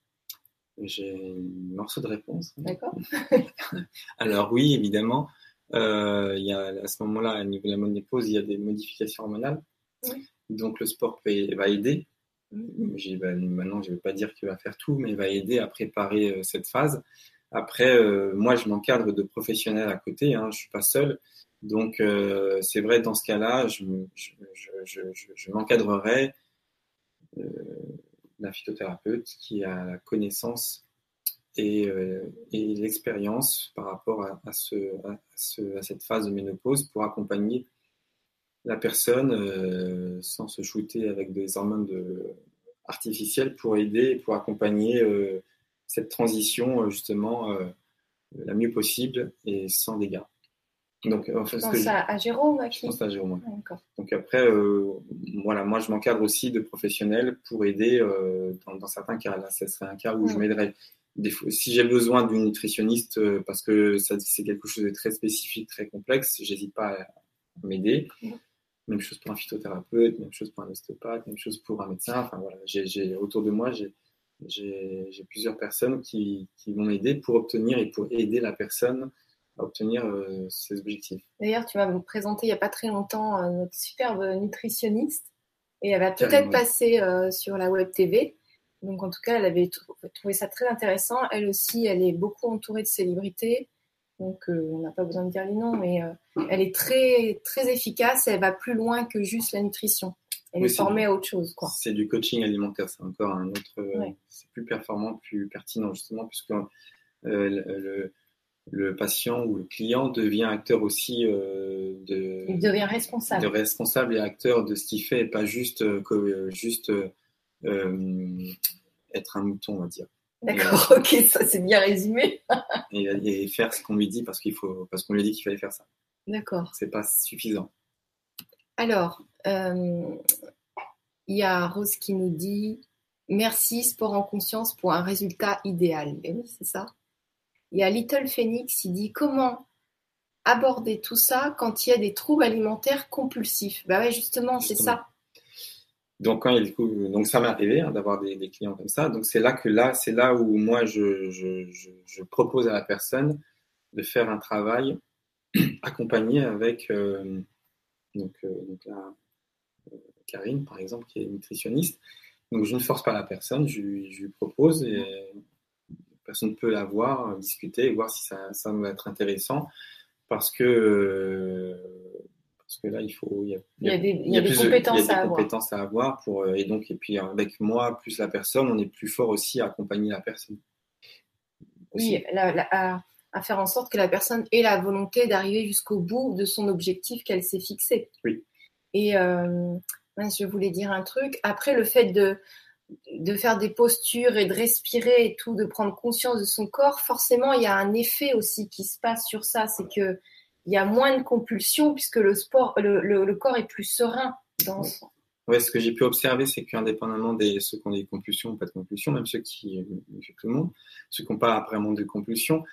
J'ai un morceau de réponse. D'accord. Alors oui, évidemment, euh, il y a, à ce moment-là, au niveau de la ménopause, il y a des modifications hormonales. Donc le sport va aider. Bah, maintenant, je ne vais pas dire qu'il va faire tout, mais il va aider à préparer euh, cette phase. Après, euh, moi, je m'encadre de professionnels à côté, hein, je ne suis pas seul. Donc, c'est vrai, dans ce cas-là, je, m'encadrerai d'un phytothérapeute qui a la connaissance et, euh, l'expérience par rapport à, cette phase de ménopause pour accompagner la personne euh, sans se shooter avec des hormones de, artificielles pour aider pour accompagner euh, cette transition justement la mieux possible et sans dégâts. Donc, en fait, je à Jérôme Je pense à Jérôme. Donc après, euh, voilà, moi je m'encadre aussi de professionnels pour aider euh, dans, certains cas. Là, ce serait un cas où je m'aiderais. Si j'ai besoin d'une nutritionniste euh, parce que c'est quelque chose de très spécifique, très complexe, j'hésite pas à m'aider. Même chose pour un phytothérapeute, même chose pour un ostéopathe, même chose pour un médecin. Enfin voilà, j'ai autour de moi, j'ai plusieurs personnes qui, qui vont m'aider pour obtenir et pour aider la personne à obtenir euh, ses objectifs. D'ailleurs, tu m'as présenté il n'y a pas très longtemps euh, notre superbe nutritionniste et elle va peut-être passer euh, sur la web TV. Donc en tout cas, elle avait trouvé ça très intéressant. Elle aussi, elle est beaucoup entourée de célébrités. Donc on n'a pas besoin de dire les noms, mais elle est très très efficace. Et elle va plus loin que juste la nutrition. Elle est formée à autre chose. C'est du coaching alimentaire, c'est encore un autre. C'est plus performant, plus pertinent justement, puisque le, le patient ou le client devient acteur aussi euh, de. Il devient responsable. De responsable et acteur de ce qu'il fait et pas juste, euh, juste euh, être un mouton, on va dire. D'accord, ok, ça c'est bien résumé. et, faire ce qu'on lui dit parce qu'il faut, parce qu'on lui dit qu'il fallait faire ça. D'accord. C'est pas suffisant. Alors, il y a Rose qui nous dit merci sport en conscience pour un résultat idéal. Et oui, c'est ça. Il y a Little Phoenix, il dit comment aborder tout ça quand il y a des troubles alimentaires compulsifs? Bah ouais, justement, c'est ça. Donc, quand il, donc ça m'est arrivé hein, d'avoir des, clients comme ça. Donc c'est là que là, c'est là où moi je, je, propose à la personne de faire un travail accompagné avec euh, donc, euh, donc euh, Karine par exemple qui est nutritionniste. Donc je ne force pas la personne, je, lui propose et personne peut la voir, discuter voir si ça, ça va être intéressant parce que, parce que là, il faut. Il y a, il y a des, il y a des compétences, à, compétences avoir. à avoir. Pour, euh, et donc, et puis avec moi, plus la personne, on est plus fort aussi à accompagner la personne. Oui, à, à, faire en sorte que la personne ait la volonté d'arriver jusqu'au bout de son objectif qu'elle s'est fixé. Oui. Et euh, je voulais dire un truc. Après, le fait de, de faire des postures et de respirer et tout, de prendre conscience de son corps, forcément, il y a un effet aussi qui se passe sur ça. C'est que il y a moins de compulsions puisque le sport, le, corps est plus serein dans Ouais, ce que j'ai pu observer, c'est qu'indépendamment des ceux qui ont des compulsions ou pas de compulsions, même ceux qui, tout le monde, ceux qui n'ont pas vraiment de compulsions,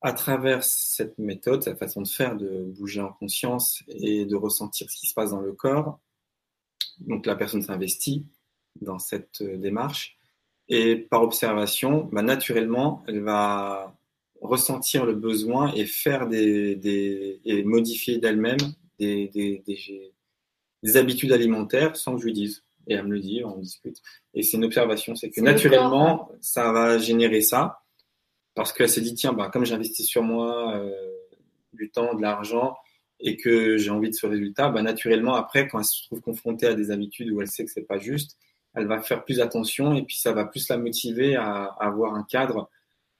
à travers cette méthode, cette façon de faire, de bouger en conscience et de ressentir ce qui se passe dans le corps, donc la personne s'investit, dans cette euh, démarche. Et par observation, bah, naturellement, elle va ressentir le besoin et faire des, des et modifier d'elle-même des, des, des, des, habitudes alimentaires sans que je lui dise. Et elle me le dit, on discute. Et c'est une observation, c'est que naturellement, ça va générer ça. Parce qu'elle s'est dit, tiens, bah, comme j'investis sur moi euh, du temps, de l'argent, et que j'ai envie de ce résultat, bah, naturellement, après, quand elle se trouve confrontée à des habitudes où elle sait que c'est pas juste, elle va faire plus attention et puis ça va plus la motiver à, à avoir un cadre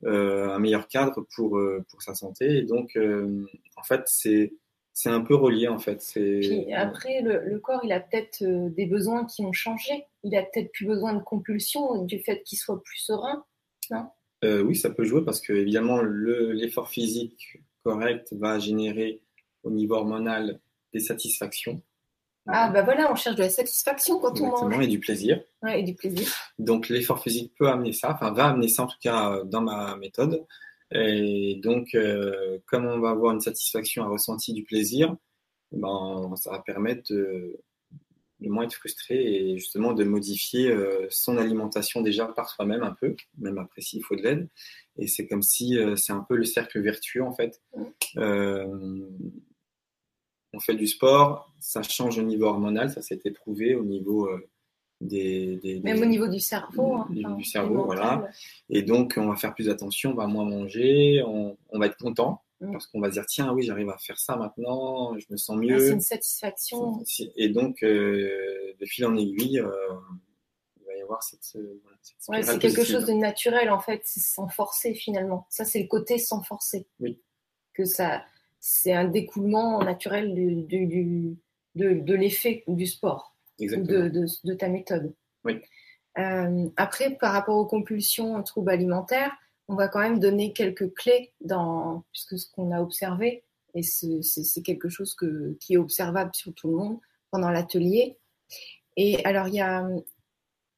un meilleur cadre pour, euh, pour sa santé. Et donc, euh, en fait, c'est c'est un peu relié en fait. Puis après, le, le, corps, il a peut-être des besoins qui ont changé. Il a peut-être plus besoin de compulsion du fait qu'il soit plus serein, non? Euh, Oui, ça peut jouer parce que évidemment l'effort physique correct va générer au niveau hormonal des satisfactions. Ah, bah voilà, on cherche de la satisfaction quand on mange. Et du plaisir. Ouais, et du plaisir. Donc, l'effort physique peut amener ça, enfin, va amener ça en tout cas dans ma méthode. Et donc, euh, comme on va avoir une satisfaction, un ressenti du plaisir, ben, ça va permettre de, de moins être frustré et justement de modifier euh, son alimentation déjà par soi-même un peu, même après s'il faut de l'aide. Et c'est comme si euh, c'est un peu le cercle vertueux en fait. On fait du sport, ça change au niveau hormonal, ça s'est prouvé au niveau euh, des, des, Même au niveau du cerveau. Hein, du, du cerveau, voilà. Et donc, on va faire plus attention, on va moins manger, on, on va être content. Mm. Parce qu'on va se dire, tiens, oui, j'arrive à faire ça maintenant, je me sens mieux. Ah, c'est une satisfaction. Et donc, euh, de fil en aiguille, euh, il va y avoir cette. ouais, c'est quelque chose de naturel, en fait, c'est sans forcer finalement. Ça, c'est le côté sans forcer. Oui. Que ça c'est un découlement naturel du, du, de, de l'effet du sport, de, de, ta méthode. Oui. Euh, après, par rapport aux compulsions, aux troubles alimentaires, on va quand même donner quelques clés dans, puisque ce qu'on a observé, et c'est quelque chose que, qui est observable sur tout le monde pendant l'atelier. Et alors, il y a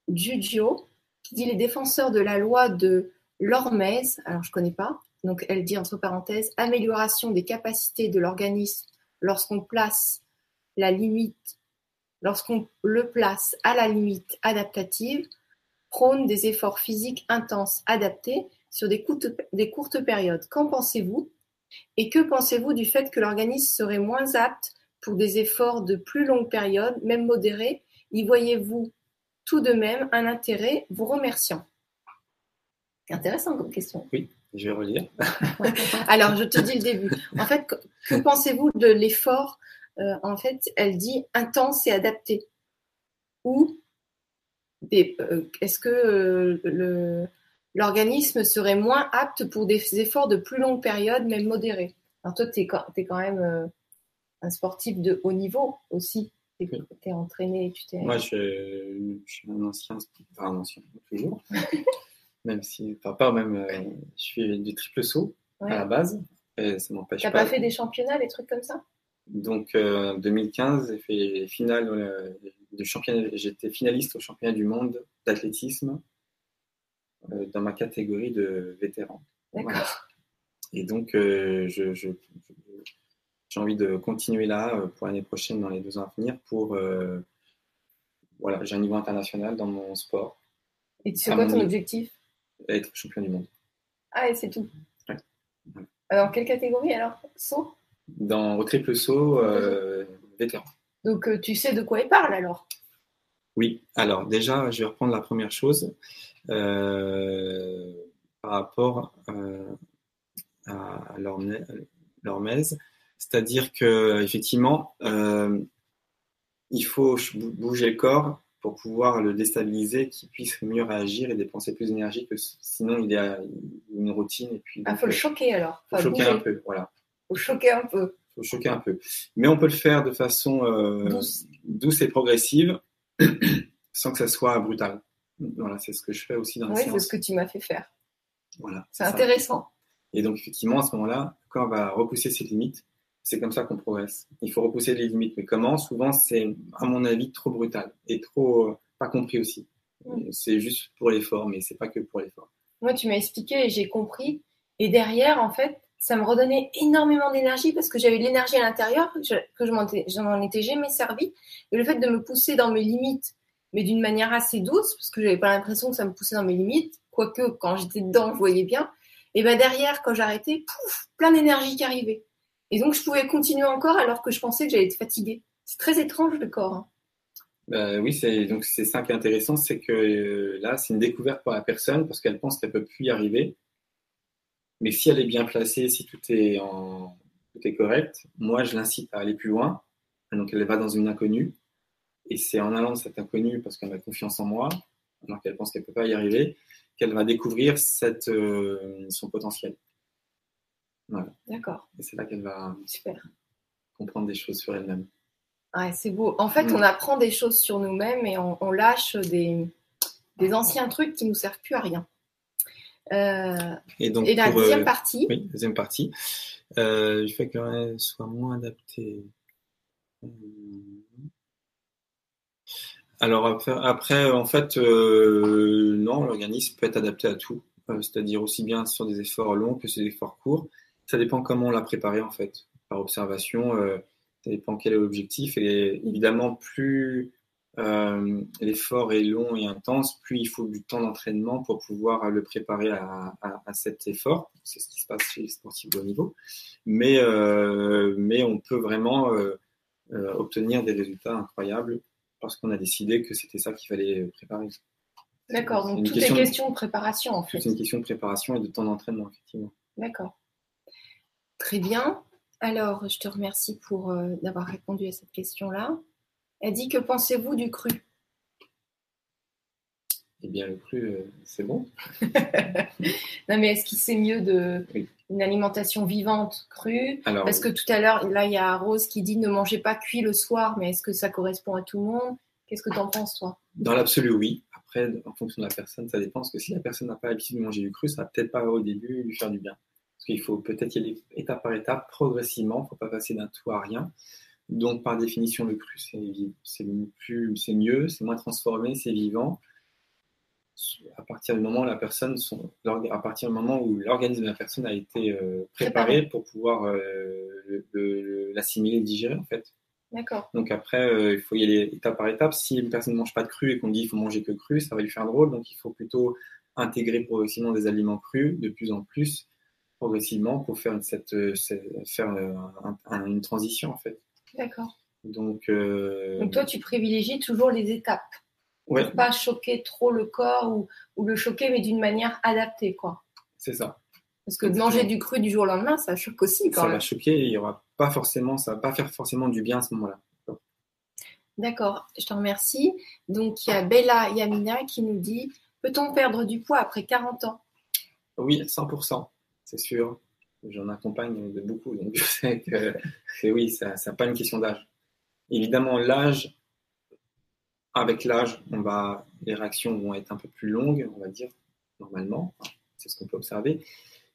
Giugio qui dit les défenseurs de la loi de Lormez, alors je connais pas, donc elle dit entre parenthèses, amélioration des capacités de l'organisme lorsqu'on place la limite, lorsqu'on le place à la limite adaptative, prône des efforts physiques intenses adaptés sur des courtes, des courtes périodes. Qu'en pensez-vous? Et que pensez-vous du fait que l'organisme serait moins apte pour des efforts de plus longue période, même modérés? Y voyez-vous tout de même un intérêt Vous remerciant? Intéressant comme question. Oui. Je vais relire. Alors, je te dis le début. En fait, que, pensez-vous de l'effort euh, En fait, elle dit intense et adapté? Ou euh, est-ce que euh, l'organisme serait moins apte pour des efforts de plus longue période, même modérés? Alors, toi, tu es, es, quand même un sportif de haut niveau aussi. Tu es, entraîné. Tu Moi, je, je, suis un ancien, enfin, un ancien, toujours. même si, enfin, pas même, euh, je fais du triple saut à la base. Et ça m'empêche pas. pas fait des championnats, des trucs comme ça? Donc, euh, 2015, j'ai fait les finales euh, du championnat. J'étais finaliste au championnat du monde d'athlétisme dans ma catégorie de vétéran. D'accord. Et donc, euh, je, je, j'ai envie de continuer là pour l'année prochaine, dans les deux ans à venir, pour voilà, j'ai un niveau international dans mon sport. Et c'est quoi ton objectif? Être champion du monde. Ah, et c'est tout. Dans quelle catégorie alors? Saut? Dans au triple saut, euh, vétéran. Donc euh, tu sais de quoi il parle alors? Oui. Alors déjà, je vais reprendre la première chose euh, par rapport à l'Hormez. C'est-à-dire que effectivement, il faut bouger le corps pour pouvoir le déstabiliser, qu'il puisse mieux réagir et dépenser plus d'énergie que sinon il a une routine. Et puis, ah, faut le choquer alors. Faut choquer un peu, voilà. Faut choquer un peu. Faut choquer un peu. Mais on peut le faire de façon euh, douce. et progressive, sans que ça soit brutal. Voilà, c'est ce que je fais aussi dans la Oui, c'est ce que tu m'as fait faire. Voilà. C'est intéressant. Et donc, effectivement, à ce moment-là, le corps va repousser ses limites c'est comme ça qu'on progresse. Il faut repousser les limites. Mais comment? Souvent, c'est, à mon avis, trop brutal et trop euh, pas compris aussi. Mm. C'est juste pour l'effort, mais c'est pas que pour l'effort. Moi, tu m'as expliqué et j'ai compris. Et derrière, en fait, ça me redonnait énormément d'énergie parce que j'avais de l'énergie à l'intérieur que je m'en étais jamais servi. Et le fait de me pousser dans mes limites, mais d'une manière assez douce, parce que j'avais pas l'impression que ça me poussait dans mes limites, quoique quand j'étais dedans, je voyais bien, Et ben derrière, quand j'arrêtais, pouf, plein d'énergie qui arrivait. Et donc je pouvais continuer encore alors que je pensais que j'allais être fatiguée. C'est très étrange le corps. Hein. Bah oui, c'est donc c'est ça qui est intéressant, c'est que euh, là, c'est une découverte pour la personne parce qu'elle pense qu'elle peut plus y arriver. Mais si elle est bien placée, si tout est correct, moi je l'incite à aller plus loin. Donc elle va dans une inconnue et c'est en allant dans cette inconnue parce qu'elle a confiance en moi, alors qu'elle pense qu'elle peut pas y arriver, qu'elle va découvrir euh, son potentiel. Voilà. D'accord. Et c'est là qu'elle va Super. comprendre des choses sur elle-même. Ouais, c'est beau. En fait, on apprend des choses sur nous-mêmes et on, on lâche des, des anciens trucs qui nous servent plus à rien. Euh, Et donc et la pour, deuxième euh, partie, Oui, deuxième partie. Euh, du fait qu'elle soit moins adaptée. Hum. Alors après, après, en fait, euh, non, l'organisme peut être adapté à tout, Euh, c'est-à-dire aussi bien sur des efforts longs que sur des efforts courts. Ça dépend comment on l'a préparé en fait, par observation. euh, ça dépend quel est l'objectif. Et évidemment, plus euh, l'effort est long et intense, plus il faut du temps d'entraînement pour pouvoir le préparer à, à- à cet effort. C'est ce qui se passe chez les sportifs de haut niveau. Mais, euh, mais on peut vraiment obtenir des résultats incroyables parce qu'on a décidé que c'était ça qu'il fallait préparer. d'accord. Donc une tout question- est question de préparation en fait. C'est une question de préparation et de temps d'entraînement, effectivement. D'accord. Très bien. Alors, je te remercie pour euh, d'avoir répondu à cette question-là. Elle dit que pensez-vous du cru? Eh bien, le cru, euh, c'est bon. Non, mais est-ce qu'il c'est mieux de Oui. une alimentation vivante crue? Alors, Parce que tout à l'heure, là, il y a Rose qui dit ne mangez pas cuit le soir, mais est-ce que ça correspond à tout le monde? Qu'est-ce que tu en penses, toi? Dans l'absolu, oui. Après, en fonction de la personne, ça dépend. Parce que si la personne n'a pas l'habitude de manger du cru, ça va peut-être pas au début lui faire du bien. Parce qu'il faut peut-être y aller étape par étape, progressivement. Il ne faut pas passer d'un tout à rien. Donc, par définition, le cru, c'est mieux, c'est moins transformé, c'est vivant. À partir du moment où la personne, son- à partir du moment où l'organisme de la personne a été euh, préparé pour pouvoir euh, le- le- l'assimiler, le digérer, en fait. D'accord. Donc après, euh, il faut y aller étape par étape. Si une personne ne mange pas de cru et qu'on dit qu'il faut manger que cru, ça va lui faire drôle. Donc il faut plutôt intégrer progressivement des aliments crus de plus en plus progressivement pour faire, cette, euh, cette- faire euh, un- un- une transition en fait. D'accord. Donc, euh, Donc toi, tu privilégies toujours les étapes. ouais, Pour pas choquer trop le corps ou, ou le choquer, mais d'une manière adaptée, quoi. c'est ça. Parce que de manger du cru du jour au lendemain, ça choque aussi, quand Ça même. va choquer. et Il y aura pas forcément, ça va pas faire forcément du bien à ce moment-là. D'accord, je te remercie. Donc, il y a Bella Yamina qui nous dit Peut-on perdre du poids après 40 ans? Oui, 100%, c'est sûr. J'en accompagne de beaucoup, donc je sais que c'est oui, ça n'est pas une question d'âge. Évidemment, l'âge, avec l'âge, on va, les réactions vont être un peu plus longues, on va dire, normalement. C'est ce qu'on peut observer.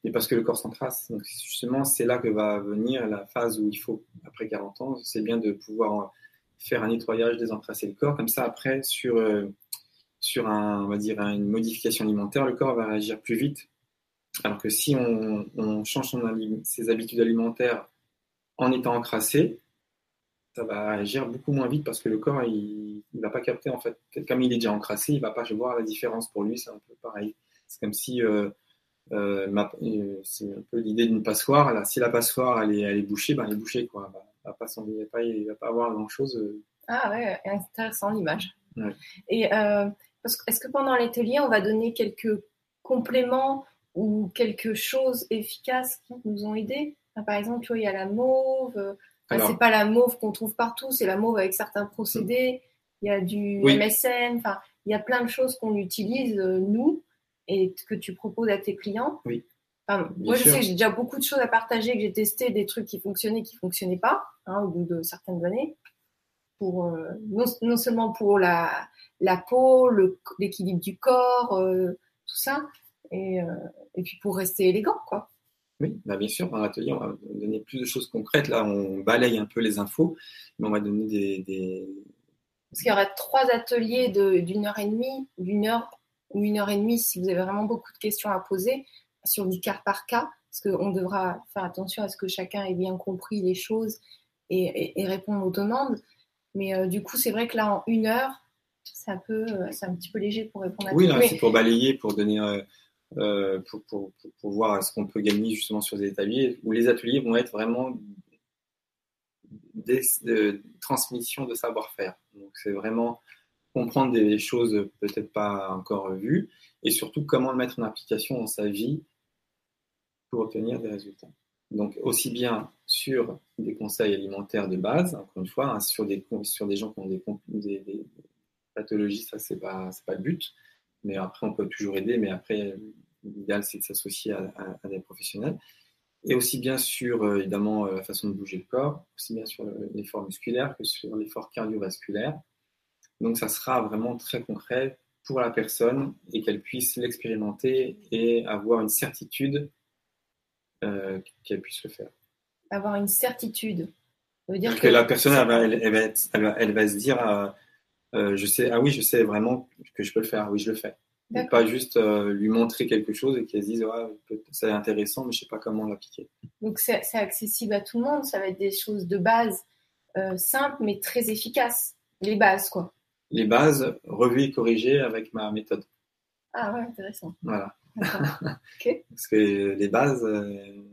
Et parce que le corps s'encrasse. Donc, justement, c'est là que va venir la phase où il faut, après 40 ans, c'est bien de pouvoir faire un nettoyage, désencrasser le corps. Comme ça, après, sur, euh, sur un, on va dire, une modification alimentaire, le corps va réagir plus vite. Alors que si on, on change son ses habitudes alimentaires en étant encrassé, ça va réagir beaucoup moins vite parce que le corps, il ne va pas capter en fait. Comme il est déjà encrassé, il ne va pas voir la différence. Pour lui, c'est un peu pareil. C'est comme si, euh, euh, euh, c'est un peu l'idée d'une passoire. Là, si la passoire elle est, elle est bouchée, ben, elle est bouchée. Quoi. Elle va- elle va pas s'en- il ne va, pas- il va pas avoir grand-chose. Ah ouais, intéressant l'image. Ouais. Et est-ce que pendant l'atelier, on va donner quelques compléments ou quelque chose efficace qui nous ont aidés Par exemple, il y a la mauve. enfin, c'est pas la mauve qu'on trouve partout, c'est la mauve avec certains procédés. Il y a du Oui. MSM. Enfin, il y a plein de choses qu'on utilise euh, nous et que tu proposes à tes clients. Oui. Enfin, moi, je sûr. sais que j'ai déjà beaucoup de choses à partager, que j'ai testé des trucs qui fonctionnaient, qui fonctionnaient pas, hein, au bout de certaines années pour euh, non, non seulement pour la, la peau, l'équilibre du corps, euh, tout ça, et, euh, et puis pour rester élégant, quoi. Oui, bah bien sûr, dans l'atelier, on va donner plus de choses concrètes. Là, on balaye un peu les infos, mais on va donner des, des- Parce qu'il y aura trois ateliers d'une heure et demie, d'une heure ou une heure et demie si vous avez vraiment beaucoup de questions à poser sur du cas par cas, parce qu'on devra faire attention à ce que chacun ait bien compris les choses et, et- et répondre aux demandes. Mais euh, du coup, c'est vrai que là, en une heure, c'est un peu, euh, c'est un petit peu léger pour répondre à Oui, c'est pour balayer, pour donner, euh, euh, pour, voir ce qu'on peut gagner justement sur des ateliers, où les ateliers vont être vraiment des, transmissions de savoir-faire. Donc c'est vraiment comprendre des choses peut-être pas encore vues et surtout comment le mettre en application dans sa vie pour obtenir des résultats. Donc aussi bien sur des conseils alimentaires de base, encore une fois, hein, sur, des, sur des gens qui ont des, des, pathologies, ça c'est pas, pas le but, mais après on peut toujours aider, mais après l'idéal c'est de s'associer à, des professionnels. Et aussi bien sur euh, évidemment la façon de bouger le corps, aussi bien sur l'effort musculaire que sur l'effort cardiovasculaire. Donc ça sera vraiment très concret pour la personne et qu'elle puisse l'expérimenter et avoir une certitude euh, qu'elle puisse le faire. Avoir une certitude. Ça veut dire que, la personne, elle va, elle, va, se dire, euh, euh, je sais, ah oui, je sais vraiment que je peux le faire, oui, je le fais. Et pas juste lui montrer quelque chose et qu'elle se dise, ouais, c'est intéressant, mais je sais pas comment l'appliquer. Donc c'est accessible à tout le monde, ça va être des choses de base simples mais très efficaces. Les bases, quoi. Les bases, revues et corrigées avec ma méthode. Ah ouais, intéressant. Voilà. Parce que les bases, euh,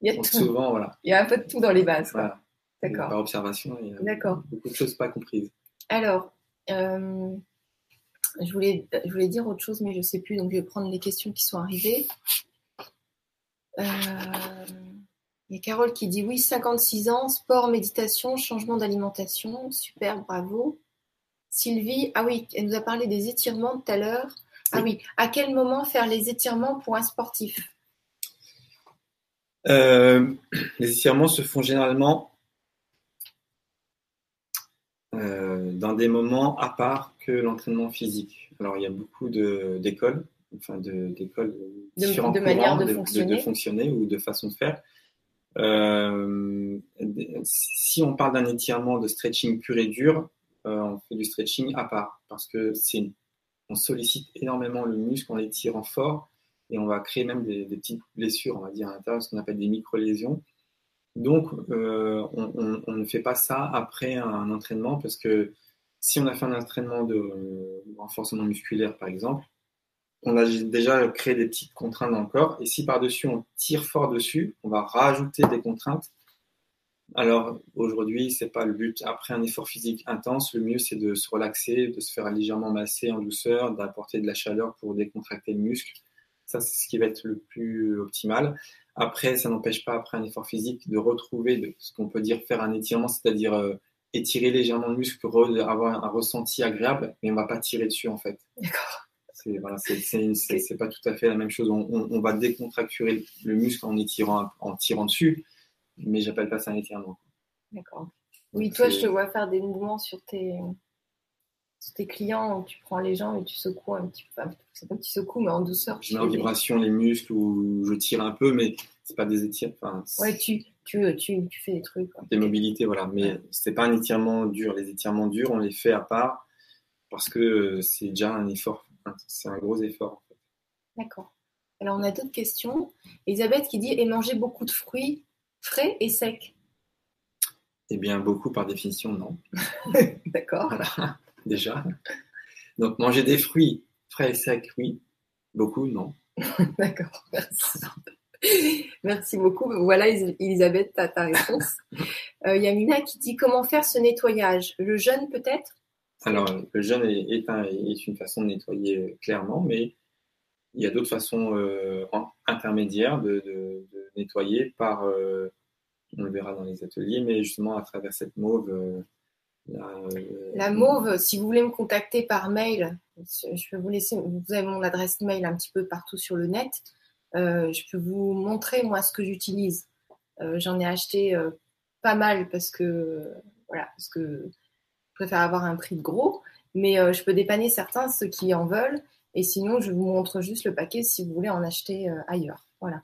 il y a souvent, voilà. Il y a un peu de tout dans les bases. D'accord. Par observation, il y a beaucoup de choses pas comprises. Alors, euh, je, voulais, je voulais dire autre chose, mais je ne sais plus, donc je vais prendre les questions qui sont arrivées. Euh, il y a Carole qui dit oui, 56 ans, sport, méditation, changement d'alimentation, super, bravo. Sylvie, ah oui, elle nous a parlé des étirements tout à l'heure. Ah oui, à quel moment faire les étirements pour un sportif? Euh, Les étirements se font généralement euh, dans des moments à part que l'entraînement physique. Alors il y a beaucoup d'écoles, enfin d'écoles de, différentes de, manières de, fonctionner. de, fonctionner. ou de façon de faire. Euh, si on parle d'un étirement de stretching pur et dur, on fait du stretching à part parce que c'est on sollicite énormément le muscle en l'étirant fort et on va créer même des, petites blessures, on va dire à l'intérieur, ce qu'on appelle des micro-lésions. Donc, euh, on, ne fait pas ça après un entraînement parce que si on a fait un entraînement de renforcement musculaire, par exemple, on a déjà créé des petites contraintes dans le corps et si par-dessus on tire fort dessus, on va rajouter des contraintes alors aujourd'hui, c'est pas le but. Après un effort physique intense, le mieux c'est de se relaxer, de se faire légèrement masser en douceur, d'apporter de la chaleur pour décontracter le muscle. Ça, c'est ce qui va être le plus optimal. Après, ça n'empêche pas, après un effort physique, de retrouver ce qu'on peut dire faire un étirement, c'est-à-dire euh, étirer légèrement le muscle pour avoir un ressenti agréable, mais on va pas tirer dessus en fait. D'accord. C'est voilà, pas tout à fait la même chose. On, on, va décontracturer le muscle en étirant, en tirant dessus, mais j'appelle pas ça un étirement. D'accord. Oui, toi, je te vois faire des mouvements sur tes, tes clients où tu prends les gens et tu secoues un petit peu. c'est pas que tu secoues, mais en douceur. Je mets en vibration les muscles ou je tire un peu, mais c'est pas des étirements. ouais, tu, tu, tu, tu, fais des trucs. Des mobilités, voilà. Mais c'est pas un étirement dur. Les étirements durs, on les fait à part parce que c'est déjà un effort. C'est un gros effort. En fait. D'accord. Alors, on a d'autres questions. Elisabeth qui dit Et manger beaucoup de fruits Frais et sec Eh bien, beaucoup par définition, non. D'accord. déjà. Donc, manger des fruits frais et secs, oui. Beaucoup, non. D'accord, merci. Merci beaucoup. Voilà, Elisabeth, ta, ta réponse. Euh, Yamina qui dit comment faire ce nettoyage? Le jeûne peut-être? Alors, le jeûne est, une façon de nettoyer euh, clairement, mais il y a d'autres façons euh, intermédiaires de, nettoyer par, euh, on le verra dans les ateliers, mais justement à travers cette mauve. La, mauve, si vous voulez me contacter par mail, je peux vous laisser, vous avez mon adresse mail un petit peu partout sur le net. Je peux vous montrer moi ce que j'utilise. J'en ai acheté pas mal parce que voilà, parce que je préfère avoir un prix de gros, mais je peux dépanner certains, ceux qui en veulent. Et sinon, je vous montre juste le paquet si vous voulez en acheter euh, ailleurs. Voilà.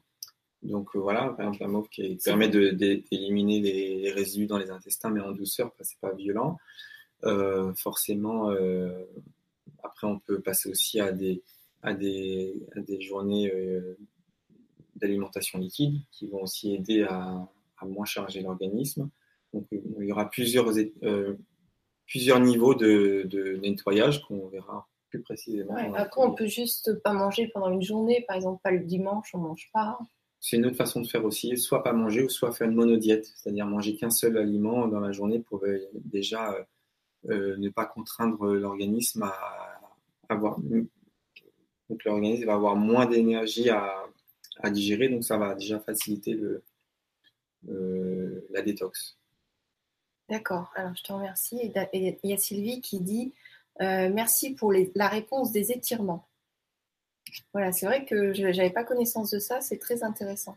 Donc euh, voilà, par exemple la mauve qui permet d'éliminer les, résidus dans les intestins, mais en douceur, c'est pas violent. Euh, forcément, après on peut passer aussi à des, à des, des journées d'alimentation liquide qui vont aussi aider à, moins charger l'organisme. Donc il y aura plusieurs, plusieurs niveaux de, de nettoyage qu'on verra plus précisément. après, on peut juste pas manger pendant une journée, par exemple, pas le dimanche, on mange pas. C'est une autre façon de faire aussi, soit pas manger ou soit faire une monodiète, c'est-à-dire manger qu'un seul aliment dans la journée pour euh, déjà euh, euh, ne pas contraindre l'organisme à avoir. Donc l'organisme va avoir moins d'énergie à, digérer, donc ça va déjà faciliter le, la détox. D'accord, alors je te remercie. Et il y a Sylvie qui dit merci pour la réponse des étirements. Voilà, c'est vrai que je n'avais pas connaissance de ça, c'est très intéressant.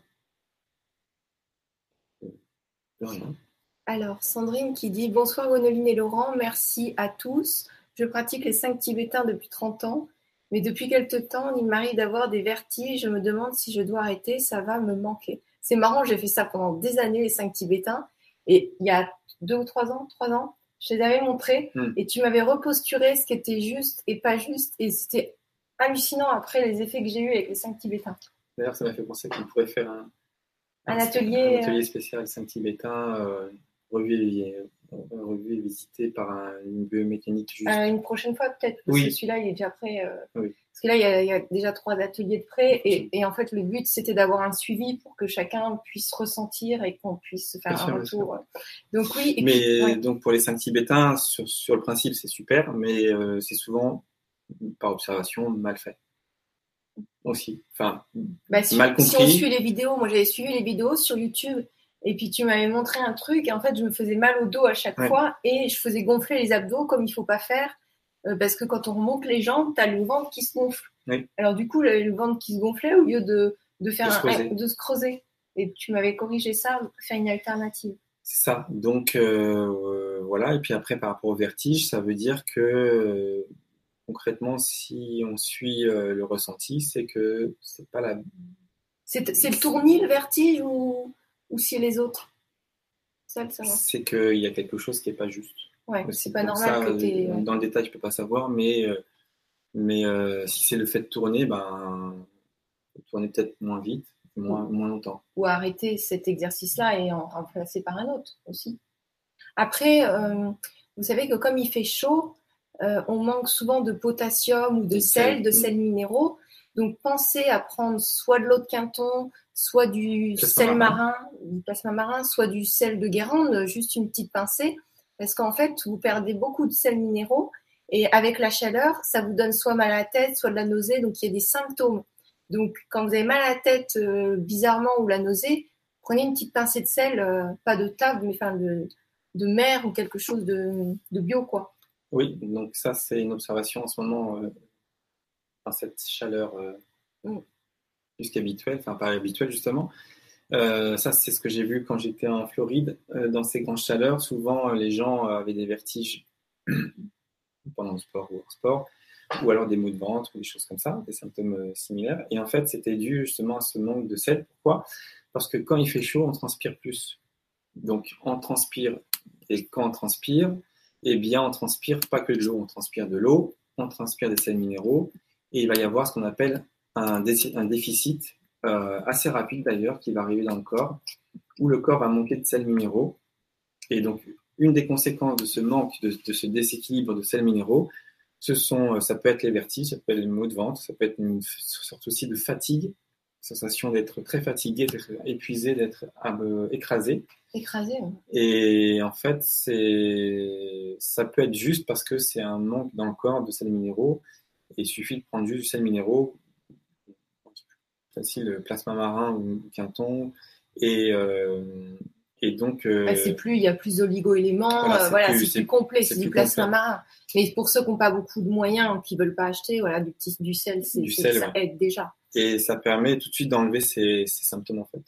Alors, Sandrine qui dit Bonsoir Gonoline et Laurent, merci à tous. Je pratique les 5 tibétains depuis 30 ans, mais depuis quelques temps, il m'arrive d'avoir des vertiges. Je me demande si je dois arrêter, ça va me manquer. C'est marrant, j'ai fait ça pendant des années, les 5 tibétains, et il y a deux ou trois ans, trois ans, je t'avais montré, hmm. et tu m'avais reposturé ce qui était juste et pas juste, et c'était hallucinant après les effets que j'ai eu avec les 5 tibétains. D'ailleurs, ça m'a fait penser qu'on pourrait faire un, atelier, atelier euh, spécial 5 tibétains, euh, revu, et, visité par une biomécanique juste. Euh, une prochaine fois, peut-être, parce que celui-là, il est déjà prêt. Parce que là, il y, a, déjà trois ateliers de prêt, et, en fait, le but, c'était d'avoir un suivi pour que chacun puisse ressentir et qu'on puisse faire un retour. Donc, oui. mais donc, pour les 5 tibétains, sur, sur le principe, c'est super, mais c'est souvent par observation, mal fait. Aussi. Enfin, bah, si, mal compris. Si on suit les vidéos, moi j'avais suivi les vidéos sur YouTube et puis tu m'avais montré un truc et en fait je me faisais mal au dos à chaque fois et je faisais gonfler les abdos comme il faut pas faire euh, parce que quand on remonte les jambes, tu as le ventre qui se gonfle. Alors du coup, le, ventre qui se gonflait au lieu de, de faire de se, creuser. Et tu m'avais corrigé ça, faire une alternative. C'est ça. Donc euh, voilà. Et puis après, par rapport au vertige, ça veut dire que concrètement, si on suit euh, le ressenti, c'est que c'est pas la. C'est le tournis, le vertige ou, ou c'est les autres C'est qu'il y a quelque chose qui n'est pas juste. Ouais, c'est pas normal que tu Dans le détail, je peux pas savoir, mais, euh, mais euh, si c'est le fait de tourner, ben, tourner peut-être moins vite, moins, moins longtemps. Ou arrêter cet exercice-là et en remplacer par un autre aussi. Après, vous savez que comme il fait chaud, euh, on manque souvent de potassium ou de sel, de sels minéraux. Donc pensez à prendre soit de l'eau de Quinton, soit du sel marin, du plasma marin, soit du sel de Guérande, juste une petite pincée, parce qu'en fait vous perdez beaucoup de sels minéraux et avec la chaleur, ça vous donne soit mal à la tête, soit de la nausée, donc il y a des symptômes. Donc quand vous avez mal à la tête euh, bizarrement ou la nausée, prenez une petite pincée de sel, euh, pas de table, mais enfin de, mer ou quelque chose de, de bio quoi. Oui, donc ça, c'est une observation en ce moment, euh, dans cette chaleur mm. Plus qu'habituelle, enfin pas habituelle justement. Euh, ça, c'est ce que j'ai vu quand j'étais en Floride. dans ces grandes chaleurs, souvent, les gens avaient des vertiges pendant le sport ou hors sport, ou alors des maux de ventre ou des choses comme ça, des symptômes similaires. Et en fait, c'était dû justement à ce manque de sel. Pourquoi? Parce que quand il fait chaud, on transpire plus. Donc, on transpire, et quand on transpire, eh bien, on transpire pas que de l'eau, on transpire de l'eau, on transpire des sels minéraux, et il va y avoir ce qu'on appelle un, déficit euh, assez rapide d'ailleurs qui va arriver dans le corps, où le corps va manquer de sels minéraux. Et donc, une des conséquences de ce manque, de, ce déséquilibre de sels minéraux, ce sont, euh, ça peut être les vertiges, ça peut être les maux de ventre, ça peut être une sorte aussi de fatigue, sensation d'être très fatigué, d'être épuisé, d'être euh, écrasé. Écrasé. Et en fait, c'est, ça peut être juste parce que c'est un manque dans le corps de sels minéraux. Et il suffit de prendre juste du sel minéraux, facile, plasma marin ou quinton, et, euh, et donc. Euh, c'est plus, il y a plus d'oligo-éléments, voilà, c'est plus, complet, c'est du plasma marin. Mais pour ceux qui n'ont pas beaucoup de moyens, qui veulent pas acheter, voilà, du petit, du sel, c'est, ça aide déjà. Et ça permet tout de suite d'enlever ces, symptômes en fait.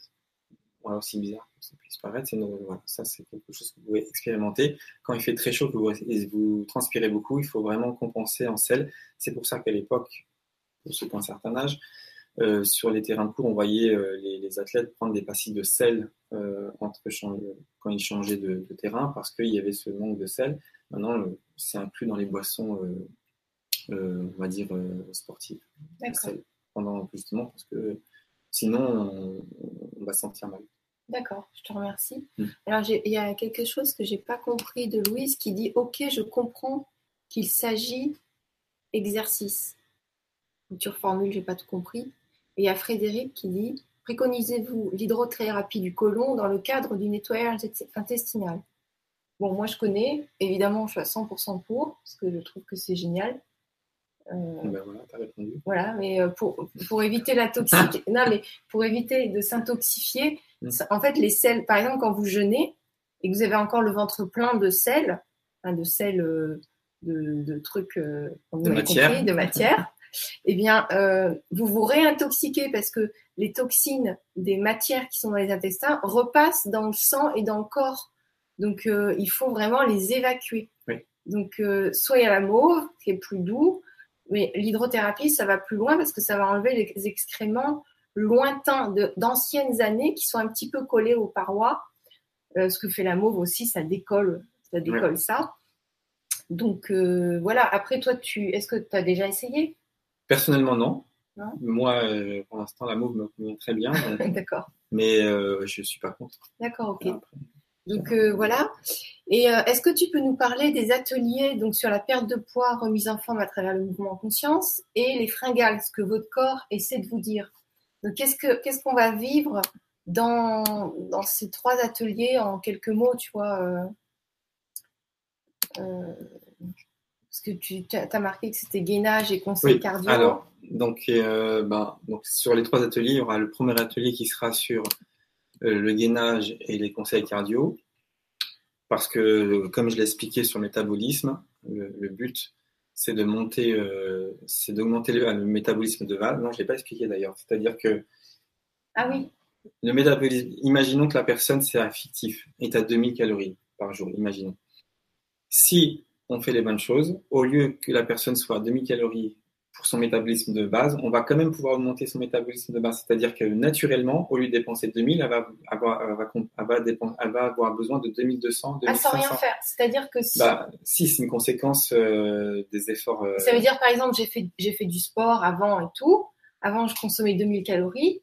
Voilà, aussi bizarre que ça puisse paraître, voilà, ça c'est quelque chose que vous pouvez expérimenter. Quand il fait très chaud, que vous, vous transpirez beaucoup, il faut vraiment compenser en sel. C'est pour ça qu'à l'époque, pour ceux qui ont un certain âge, euh, sur les terrains de cours, on voyait euh, les, athlètes prendre des pastilles de sel euh, entre, quand ils changeaient de, terrain parce qu'il y avait ce manque de sel. Maintenant, c'est inclus dans les boissons, on va dire, sportives. D'accord pendant justement parce que sinon on, va se sentir mal. D'accord, je te remercie. Mm. Alors il y a quelque chose que j'ai pas compris de Louise qui dit ok je comprends qu'il s'agit exercices. Tu reformules, j'ai pas tout compris. Et il y a Frédéric qui dit Préconisez-vous l'hydrothérapie du côlon dans le cadre du nettoyage intestinal? Bon, moi je connais, évidemment, je suis à 100% pour, parce que je trouve que c'est génial. Euh, ben voilà, as répondu. Voilà, mais euh, pour, pour éviter la toxique, non, mais pour éviter de s'intoxifier, mm. en fait, les sels, par exemple, quand vous jeûnez et que vous avez encore le ventre plein de sel, de sel, euh, de, trucs, de, matière. de matière, eh bien, vous vous réintoxiquez parce que les toxines des matières qui sont dans les intestins repassent dans le sang et dans le corps. Donc, euh, il faut vraiment les évacuer. Donc, euh, soit il y a la mauve, qui est plus doux, mais l'hydrothérapie, ça va plus loin parce que ça va enlever les excréments lointains d'anciennes années qui sont un petit peu collés aux parois. Euh, ce que fait la mauve aussi, ça décolle, ça décolle ça. Donc voilà. Après, toi, tu, est-ce que tu as déjà essayé? Personnellement, non. Moi, pour l'instant, la mauve me convient très bien. D'accord. Mais je suis pas contre. D'accord, ok. Donc euh, voilà. Et euh, est-ce que tu peux nous parler des ateliers donc sur la perte de poids, remise en forme à travers le mouvement en conscience et les fringales, ce que votre corps essaie de vous dire? Donc qu'est-ce que qu'est-ce qu'on va vivre dans, dans ces trois ateliers en quelques mots, tu vois euh, Parce que tu as marqué que c'était gainage et conseil cardio. Alors, donc, ben, donc sur les trois ateliers, il y aura le premier atelier qui sera sur euh, le gainage et les conseils cardio. Parce que, comme je l'ai expliqué sur le métabolisme, le, but, c'est de monter, euh, c'est d'augmenter le, métabolisme de base. Non, je ne l'ai pas expliqué d'ailleurs. C'est-à-dire que. Ah oui. Le métabolisme, imaginons que la personne, c'est un fictif, est à 2000 calories par jour, imaginons. Si on fait les bonnes choses, au lieu que la personne soit à 2000 calories pour son métabolisme de base, on va quand même pouvoir augmenter son métabolisme de base. C'est-à-dire que naturellement, au lieu de dépenser 2000, elle va avoir, elle va, elle va, dépenser, elle va avoir besoin de 2200, 2500. Ah, sans rien faire. C'est-à-dire que si. Bah, si, c'est une conséquence euh, des efforts. Euh, Ça veut dire, par exemple, j'ai fait, j'ai fait du sport avant et tout. Avant, je consommais 2000 calories.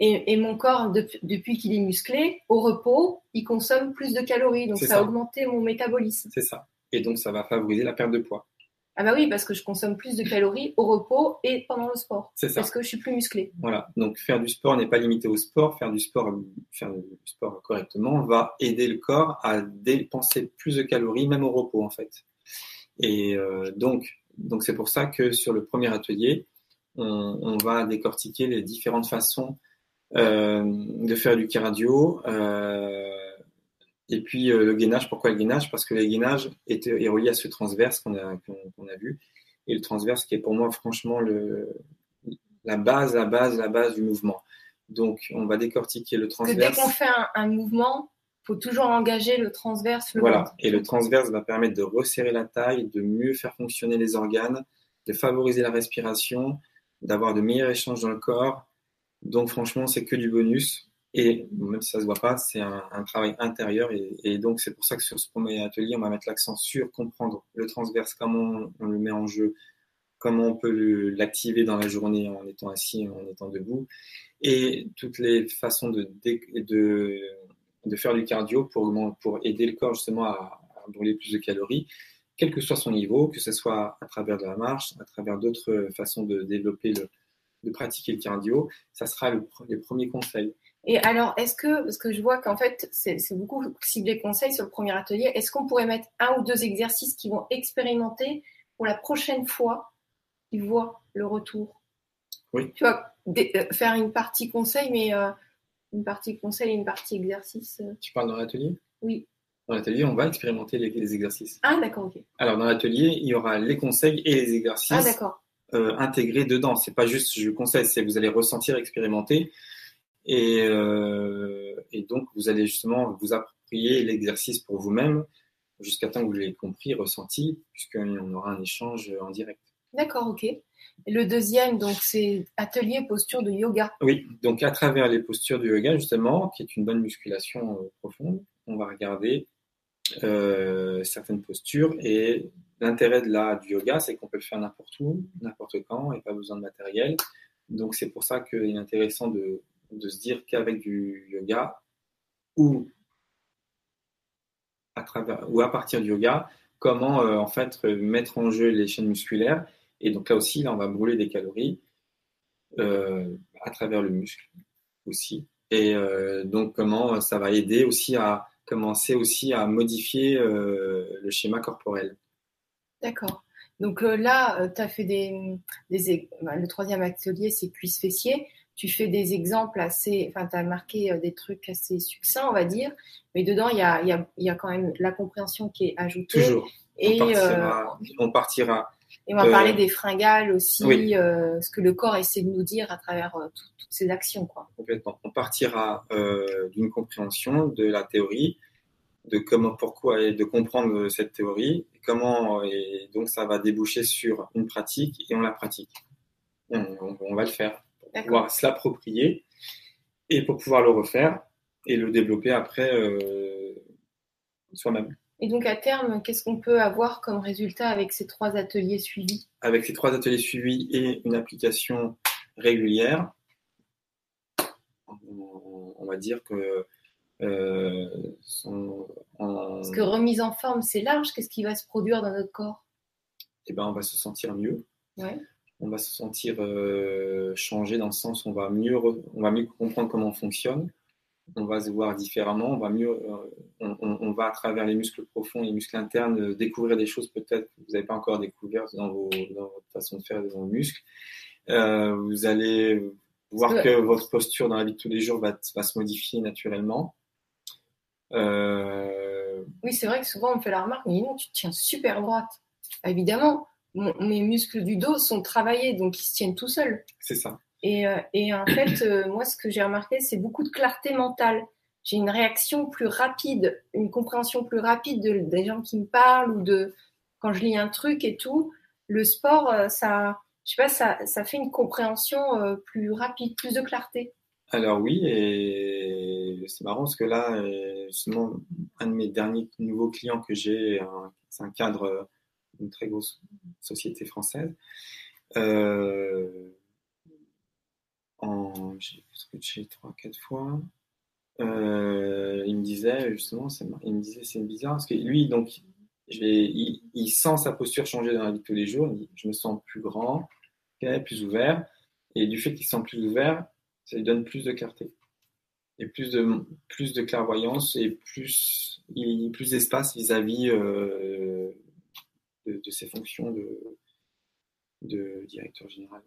Et, et mon corps, depuis qu'il est musclé, au repos, il consomme plus de calories. Donc, ça, ça a augmenté mon métabolisme. C'est ça. Et donc, ça va favoriser la perte de poids. Ah bah oui, parce que je consomme plus de calories au repos et pendant le sport. C'est ça. Parce que je suis plus musclé. Voilà. Donc faire du sport n'est pas limité au sport. Faire du sport, faire du sport correctement va aider le corps à dépenser plus de calories, même au repos en fait. Et euh, donc, donc c'est pour ça que sur le premier atelier, on, on va décortiquer les différentes façons euh, de faire du cardio. Euh, et puis euh, le gainage, pourquoi le gainage? Parce que le gainage est, est, relié à ce transverse qu'on a, vu. Et le transverse qui est pour moi franchement le, la base, la base, la base du mouvement. Donc on va décortiquer le transverse. dès qu'on fait un, mouvement, il faut toujours engager le transverse. Le voilà, et le transverse va permettre de resserrer la taille, de mieux faire fonctionner les organes, de favoriser la respiration, d'avoir de meilleurs échanges dans le corps. Donc franchement, c'est que du bonus. Et même si ça se voit pas, c'est un, travail intérieur. Et, donc, c'est pour ça que sur ce premier atelier, on va mettre l'accent sur comprendre le transverse, comment on, le met en jeu, comment on peut l'activer dans la journée en étant assis, en étant debout, et toutes les façons de, faire du cardio pour, aider le corps justement à, brûler plus de calories, quel que soit son niveau, que ce soit à travers de la marche, à travers d'autres façons de développer le, de pratiquer le cardio, ça sera le, les premiers conseils. Et alors, est-ce que, parce que je vois qu'en fait, c'est beaucoup ciblé conseil sur le premier atelier, est-ce qu'on pourrait mettre un ou deux exercices qui vont expérimenter pour la prochaine fois qu'ils voient le retour? Oui. Tu vois, euh, faire une partie conseil, mais euh, une partie conseil et une partie exercice. Euh. Tu parles dans l'atelier? Oui. Dans l'atelier, on va expérimenter les, exercices. Ah, d'accord, ok. Alors, dans l'atelier, il y aura les conseils et les exercices ah, intégrés dedans. C'est pas juste je conseille, c'est vous allez ressentir, expérimenter. Et, euh, et, donc, vous allez justement vous approprier l'exercice pour vous-même jusqu'à temps que vous l'ayez compris, ressenti, puisqu'on aura un échange en direct. D'accord, ok. le deuxième, donc, c'est atelier posture de yoga. Oui, donc à travers les postures de yoga, justement, qui est une bonne musculation euh, profonde, on va regarder euh, certaines postures. Et l'intérêt de la, du yoga, c'est qu'on peut le faire n'importe où, n'importe quand, et pas besoin de matériel. Donc c'est pour ça qu'il est intéressant de, de se dire qu'avec du yoga ou à, travers, ou à partir du yoga, comment euh, en fait mettre en jeu les chaînes musculaires Et donc là aussi, là, on va brûler des calories à travers le muscle aussi. Et donc comment ça va aider aussi à commencer aussi à modifier le schéma corporel. D'accord. Donc là, tu as fait des, des bah, le troisième atelier, c'est cuisse fessier tu fais des exemples assez, enfin, tu as marqué euh, des trucs assez succincts, on va dire, mais dedans, il y a, y, a, y a, quand même la compréhension qui est ajoutée. Toujours. Et, on partira. Euh, on partira. Et on va parler euh, des fringales aussi, ce que le corps essaie de nous dire à travers toutes ces actions. Quoi. Complètement. On partira d'une compréhension de la théorie, de comment, pourquoi et de comprendre cette théorie, comment, et donc ça va déboucher sur une pratique et on la pratique. on va le faire pouvoir se l'approprier et pour pouvoir le refaire et le développer après euh, soi-même. Et donc à terme, qu'est-ce qu'on peut avoir comme résultat avec ces trois ateliers suivis? Avec ces trois ateliers suivis et une application régulière, on, va dire que euh, Parce que remise en forme, c'est large. Qu'est-ce qui va se produire dans notre corps? Eh ben, on va se sentir mieux. Ouais on va se sentir euh, changé dans le sens où on va mieux, on va mieux comprendre comment on fonctionne, on va se voir différemment, on va mieux, euh, on, va à travers les muscles profonds, les muscles internes, euh, découvrir des choses peut-être que vous n'avez pas encore découvertes dans, vos, dans votre façon de faire dans vos muscles. vous allez voir que... votre posture dans la vie de tous les jours va, va se modifier naturellement. Oui, c'est vrai que souvent on me fait la remarque, mais non, tu te tiens super droite. Évidemment, mes muscles du dos sont travaillés, donc ils se tiennent tout seuls. C'est ça. Et, euh, et, en fait, euh, moi, ce que j'ai remarqué, c'est beaucoup de clarté mentale. J'ai une réaction plus rapide, une compréhension plus rapide de, des gens qui me parlent ou de quand je lis un truc et tout. Le sport, euh, ça, je sais pas, ça, ça fait une compréhension plus rapide, plus de clarté. Alors oui, et c'est marrant parce que là, justement, un de mes derniers nouveaux clients que j'ai, c'est un cadre une très grosse société française. Euh, j'ai trois, quatre fois. Euh, il me disait justement, il me disait c'est bizarre parce que lui, donc, je vais, il, sent sa posture changer dans la vie de tous les jours. je me sens plus grand, plus ouvert, et du fait qu'il se sent plus ouvert, ça lui donne plus de clarté et plus de plus de clairvoyance et plus il, plus d'espace vis-à-vis euh, de, ses fonctions de, de directeur général.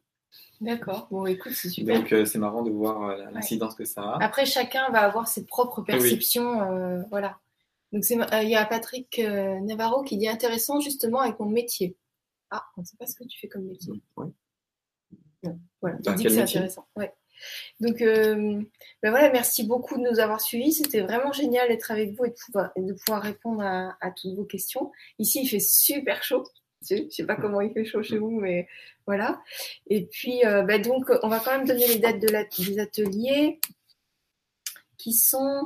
D'accord, bon écoute, c'est super. Donc euh, c'est marrant de voir euh, l'incidence que ça a. Après, chacun va avoir ses propres perceptions. Euh, voilà. Donc il y a Patrick Navarro qui dit intéressant justement avec mon métier. Ah, on ne sait pas ce que tu fais comme métier. Oui. voilà, tu dis que c'est intéressant. Ouais. Donc, ben voilà, merci beaucoup de nous avoir suivis. C'était vraiment génial d'être avec vous et de pouvoir, de pouvoir répondre à, à, toutes vos questions. Ici, il fait super chaud. Je ne sais pas comment il fait chaud chez vous, mais voilà. Et puis, euh, bah donc, on va quand même donner les dates de la, des ateliers qui sont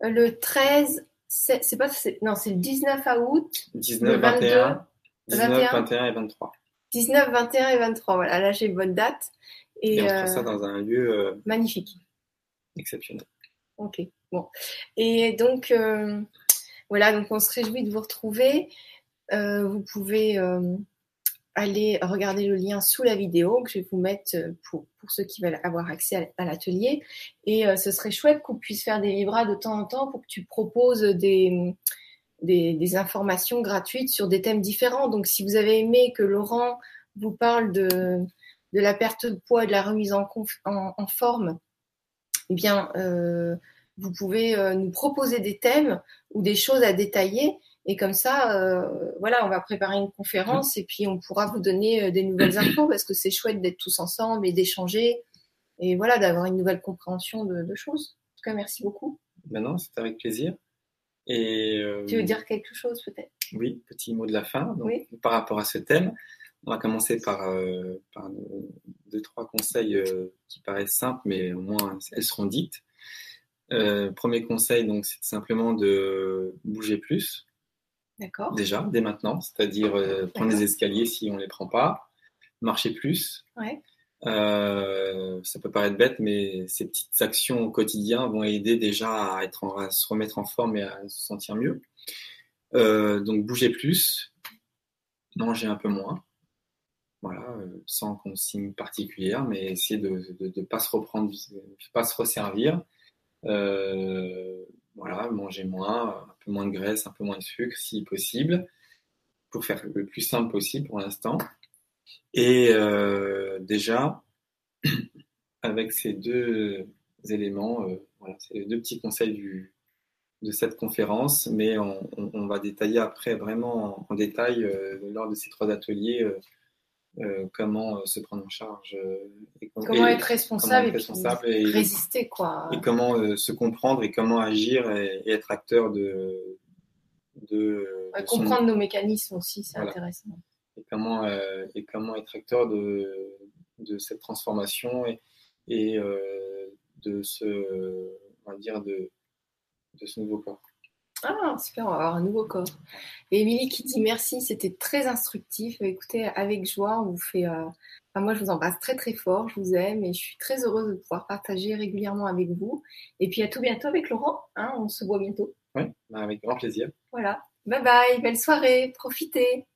le 13, c'est pas, non, c'est le 19 août. 19, 21, 19, 21 et 23. 19, 21 et 23, voilà, là j'ai une bonne date. Et, on fait ça dans un lieu euh, magnifique. Exceptionnel. Ok, bon. Et donc, euh, voilà, donc on se réjouit de vous retrouver. Euh, vous pouvez euh, aller regarder le lien sous la vidéo que je vais vous mettre euh, pour, pour ceux qui veulent avoir accès à, l'atelier. Et ce serait chouette qu'on puisse faire des libras de temps en temps pour que tu proposes des, des, des, informations gratuites sur des thèmes différents. Donc si vous avez aimé que Laurent vous parle de, de la perte de poids et de la remise en, en, en forme, eh bien, euh, vous pouvez nous proposer des thèmes ou des choses à détailler et comme ça, euh, voilà, on va préparer une conférence et puis on pourra vous donner euh, des nouvelles infos parce que c'est chouette d'être tous ensemble et d'échanger et voilà, d'avoir une nouvelle compréhension de, choses. En tout cas, merci beaucoup. Maintenant, c'est avec plaisir. Et euh, tu veux dire quelque chose peut-être? Oui, petit mot de la fin. Donc, Par rapport à ce thème, on va commencer par, par deux, trois conseils qui paraissent simples, mais au moins elles seront dites. premier conseil, donc, c'est simplement de bouger plus. D'accord. Déjà, dès maintenant, c'est-à-dire euh, prendre les escaliers si on ne les prend pas, marcher plus. Ouais. Euh, ça peut paraître bête, mais ces petites actions au quotidien vont aider déjà à, être à se remettre en forme et à se sentir mieux. Euh, donc bouger plus, manger un peu moins. Voilà, sans consigne particulière, mais essayer de ne pas se reprendre, pas se resservir. voilà, manger moins, un peu moins de graisse, un peu moins de sucre si possible, pour faire le plus simple possible pour l'instant. Et déjà, avec ces deux éléments, voilà, c'est deux petits conseils de cette conférence, mais on, va détailler après vraiment en, détail euh, lors de ces trois ateliers euh, euh, comment se prendre en charge. Et, comment, être responsable, et, résister. Quoi. Et comment se comprendre et comment agir et, être acteur de... de, comprendre nos mécanismes aussi, c'est intéressant. Et comment, et comment être acteur de, de cette transformation et, et de ce, on va dire, de, de ce nouveau corps. Ah, super, on va avoir un nouveau corps. Et Émilie qui dit merci, c'était très instructif. Écoutez, avec joie, on vous fait. Euh, moi, je vous embrasse très très fort, je vous aime et je suis très heureuse de pouvoir partager régulièrement avec vous. Et puis à tout bientôt avec Laurent, hein, on se voit bientôt. Oui, bah, avec grand plaisir. Voilà, bye bye, belle soirée, profitez.